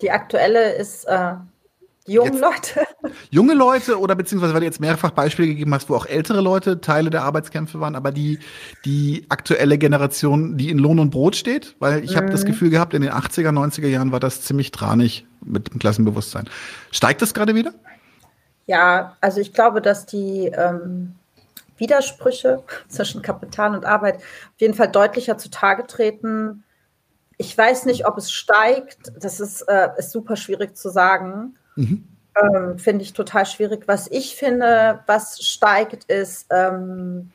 B: Die aktuelle ist äh, die jungen jetzt, Leute.
A: Junge Leute oder beziehungsweise, weil du jetzt mehrfach Beispiele gegeben hast, wo auch ältere Leute Teile der Arbeitskämpfe waren, aber die, die aktuelle Generation, die in Lohn und Brot steht, weil ich mhm. habe das Gefühl gehabt, in den 80er, 90er Jahren war das ziemlich tranig mit dem Klassenbewusstsein. Steigt das gerade wieder?
B: Ja, also ich glaube, dass die ähm, Widersprüche zwischen Kapital und Arbeit auf jeden Fall deutlicher zutage treten. Ich weiß nicht, ob es steigt. Das ist, äh, ist super schwierig zu sagen. Mhm. Ähm, finde ich total schwierig. Was ich finde, was steigt, ist, ähm,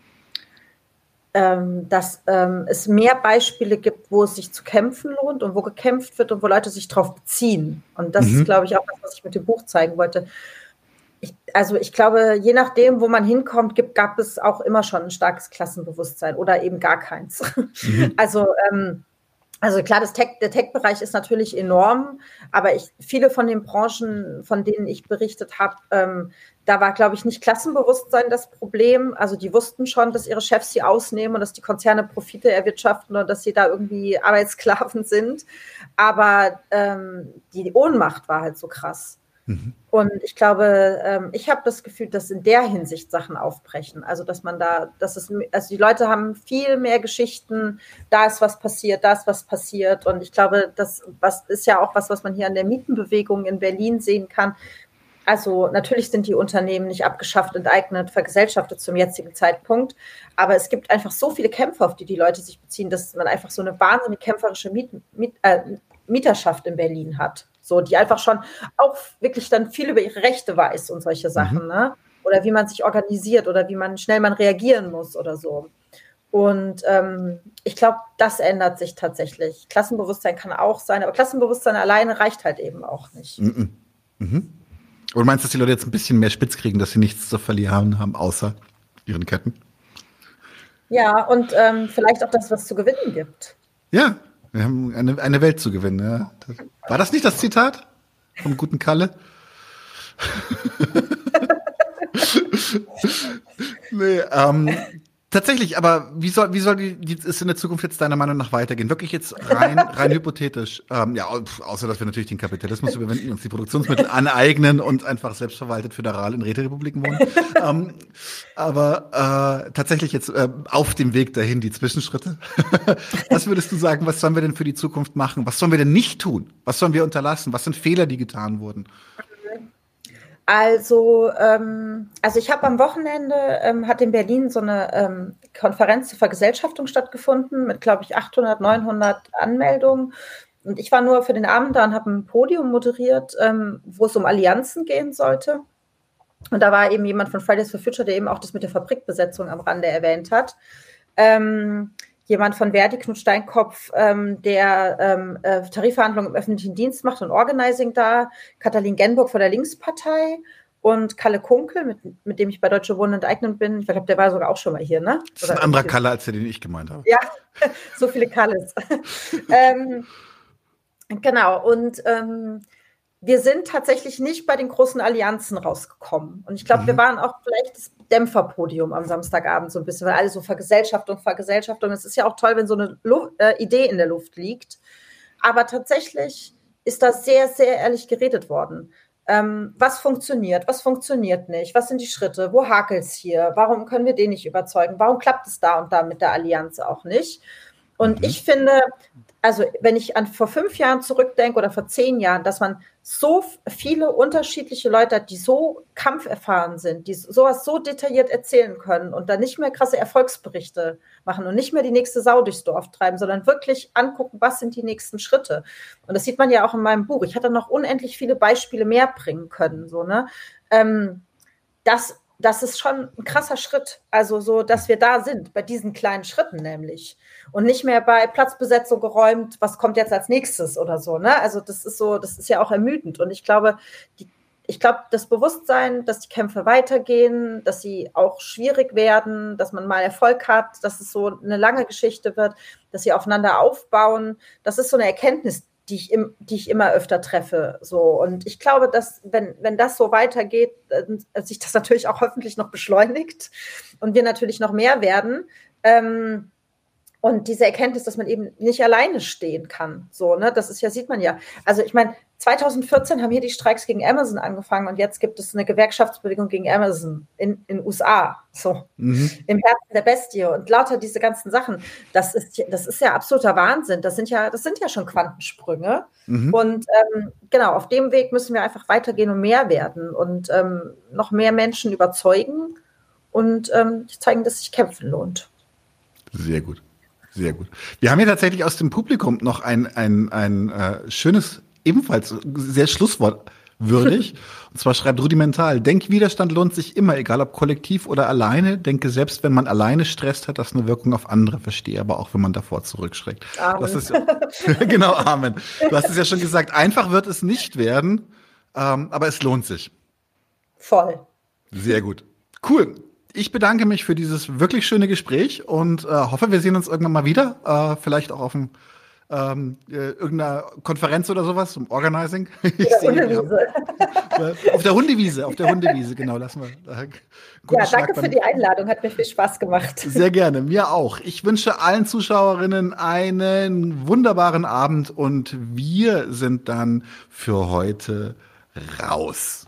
B: ähm, dass ähm, es mehr Beispiele gibt, wo es sich zu kämpfen lohnt und wo gekämpft wird und wo Leute sich darauf beziehen. Und das mhm. ist, glaube ich, auch das, was ich mit dem Buch zeigen wollte. Ich, also ich glaube, je nachdem, wo man hinkommt, gibt, gab es auch immer schon ein starkes Klassenbewusstsein oder eben gar keins. Mhm. Also ähm, also klar, das Tech, der Tech-Bereich ist natürlich enorm, aber ich, viele von den Branchen, von denen ich berichtet habe, ähm, da war, glaube ich, nicht Klassenbewusstsein das Problem. Also die wussten schon, dass ihre Chefs sie ausnehmen und dass die Konzerne Profite erwirtschaften und dass sie da irgendwie Arbeitssklaven sind. Aber ähm, die Ohnmacht war halt so krass. Mhm. Und ich glaube, ähm, ich habe das Gefühl, dass in der Hinsicht Sachen aufbrechen. Also, dass man da, dass es, also die Leute haben viel mehr Geschichten, da ist was passiert, da ist was passiert. Und ich glaube, das was ist ja auch was, was man hier an der Mietenbewegung in Berlin sehen kann. Also natürlich sind die Unternehmen nicht abgeschafft, enteignet, vergesellschaftet zum jetzigen Zeitpunkt, aber es gibt einfach so viele Kämpfe, auf die die Leute sich beziehen, dass man einfach so eine wahnsinnig kämpferische Miet, Miet, äh, Mieterschaft in Berlin hat. So, die einfach schon auch wirklich dann viel über ihre Rechte weiß und solche mhm. Sachen, mhm. ne? Oder wie man sich organisiert oder wie man schnell man reagieren muss oder so. Und ähm, ich glaube, das ändert sich tatsächlich. Klassenbewusstsein kann auch sein, aber Klassenbewusstsein alleine reicht halt eben auch nicht. Mhm.
A: Mhm. Und meinst du, dass die Leute jetzt ein bisschen mehr spitz kriegen, dass sie nichts zu verlieren haben, außer ihren Ketten?
B: Ja, und ähm, vielleicht auch das, was zu gewinnen gibt.
A: Ja, wir haben eine, eine Welt zu gewinnen. Ja. War das nicht das Zitat vom guten Kalle? nee, ähm, Tatsächlich, aber wie soll, wie soll die, die ist in der Zukunft jetzt deiner Meinung nach weitergehen? Wirklich jetzt rein, rein hypothetisch. Ähm, ja, außer dass wir natürlich den Kapitalismus überwinden, uns die Produktionsmittel aneignen und einfach selbstverwaltet föderal in Räterepubliken wohnen. ähm, aber äh, tatsächlich jetzt äh, auf dem Weg dahin die Zwischenschritte. was würdest du sagen, was sollen wir denn für die Zukunft machen? Was sollen wir denn nicht tun? Was sollen wir unterlassen? Was sind Fehler, die getan wurden?
B: Also, ähm, also ich habe am Wochenende, ähm, hat in Berlin so eine ähm, Konferenz zur Vergesellschaftung stattgefunden mit, glaube ich, 800, 900 Anmeldungen. Und ich war nur für den Abend da und habe ein Podium moderiert, ähm, wo es um Allianzen gehen sollte. Und da war eben jemand von Fridays for Future, der eben auch das mit der Fabrikbesetzung am Rande erwähnt hat. Ähm, jemand von Verdi, Knut Steinkopf, ähm, der ähm, äh, Tarifverhandlungen im öffentlichen Dienst macht und Organizing da, Katalin Genburg von der Linkspartei und Kalle Kunkel, mit, mit dem ich bei Deutsche Wohnen enteignet bin. Ich glaube, der war sogar auch schon mal hier, ne?
A: Das ist ein anderer Kalle, als der, den ich gemeint habe.
B: Ja, so viele Kalles. ähm, genau, und ähm, wir sind tatsächlich nicht bei den großen Allianzen rausgekommen. Und ich glaube, mhm. wir waren auch vielleicht das Dämpferpodium am Samstagabend so ein bisschen, weil alle so Vergesellschaftung, Vergesellschaftung. Es ist ja auch toll, wenn so eine Luft, äh, Idee in der Luft liegt. Aber tatsächlich ist da sehr, sehr ehrlich geredet worden. Ähm, was funktioniert, was funktioniert nicht, was sind die Schritte, wo hakelt es hier, warum können wir den nicht überzeugen, warum klappt es da und da mit der Allianz auch nicht? Und mhm. ich finde, also wenn ich an vor fünf Jahren zurückdenke oder vor zehn Jahren, dass man so viele unterschiedliche Leute hat, die so kampferfahren sind, die sowas so detailliert erzählen können und dann nicht mehr krasse Erfolgsberichte machen und nicht mehr die nächste Sau durchs Dorf treiben, sondern wirklich angucken, was sind die nächsten Schritte. Und das sieht man ja auch in meinem Buch. Ich hatte noch unendlich viele Beispiele mehr bringen können, so, ne? Ähm, das das ist schon ein krasser Schritt. Also so, dass wir da sind, bei diesen kleinen Schritten nämlich. Und nicht mehr bei Platzbesetzung geräumt, was kommt jetzt als nächstes oder so. Ne? Also das ist so, das ist ja auch ermüdend. Und ich glaube, die, ich glaube, das Bewusstsein, dass die Kämpfe weitergehen, dass sie auch schwierig werden, dass man mal Erfolg hat, dass es so eine lange Geschichte wird, dass sie aufeinander aufbauen, das ist so eine Erkenntnis, die ich, im, die ich immer öfter treffe. So. Und ich glaube, dass, wenn, wenn das so weitergeht, äh, sich das natürlich auch hoffentlich noch beschleunigt und wir natürlich noch mehr werden. Ähm, und diese Erkenntnis, dass man eben nicht alleine stehen kann. So, ne, das ist ja, sieht man ja. Also ich meine, 2014 haben hier die Streiks gegen Amazon angefangen und jetzt gibt es eine Gewerkschaftsbewegung gegen Amazon in den USA, so mhm. im Herzen der Bestie und lauter diese ganzen Sachen. Das ist, das ist ja absoluter Wahnsinn. Das sind ja, das sind ja schon Quantensprünge. Mhm. Und ähm, genau, auf dem Weg müssen wir einfach weitergehen und mehr werden und ähm, noch mehr Menschen überzeugen und ähm, zeigen, dass sich kämpfen lohnt.
A: Sehr gut. Sehr gut. Wir haben hier tatsächlich aus dem Publikum noch ein, ein, ein äh, schönes, ebenfalls sehr schlusswortwürdig. Und zwar schreibt Rudimental, Denkwiderstand lohnt sich immer, egal ob kollektiv oder alleine. Denke selbst, wenn man alleine stresst, hat das eine Wirkung auf andere. Verstehe aber auch, wenn man davor zurückschreckt. Amen. Das ist, genau, Amen. Du hast es ja schon gesagt, einfach wird es nicht werden, ähm, aber es lohnt sich.
B: Voll.
A: Sehr gut. Cool ich bedanke mich für dieses wirklich schöne Gespräch und äh, hoffe, wir sehen uns irgendwann mal wieder. Äh, vielleicht auch auf dem ähm, äh, irgendeiner Konferenz oder sowas zum Organizing.
B: Hundewiese.
A: auf der Hundewiese, auf der Hundewiese, genau, lassen wir.
B: Äh, ja, danke für die Einladung, hat mir viel Spaß gemacht.
A: Sehr gerne, mir auch. Ich wünsche allen Zuschauerinnen einen wunderbaren Abend und wir sind dann für heute raus.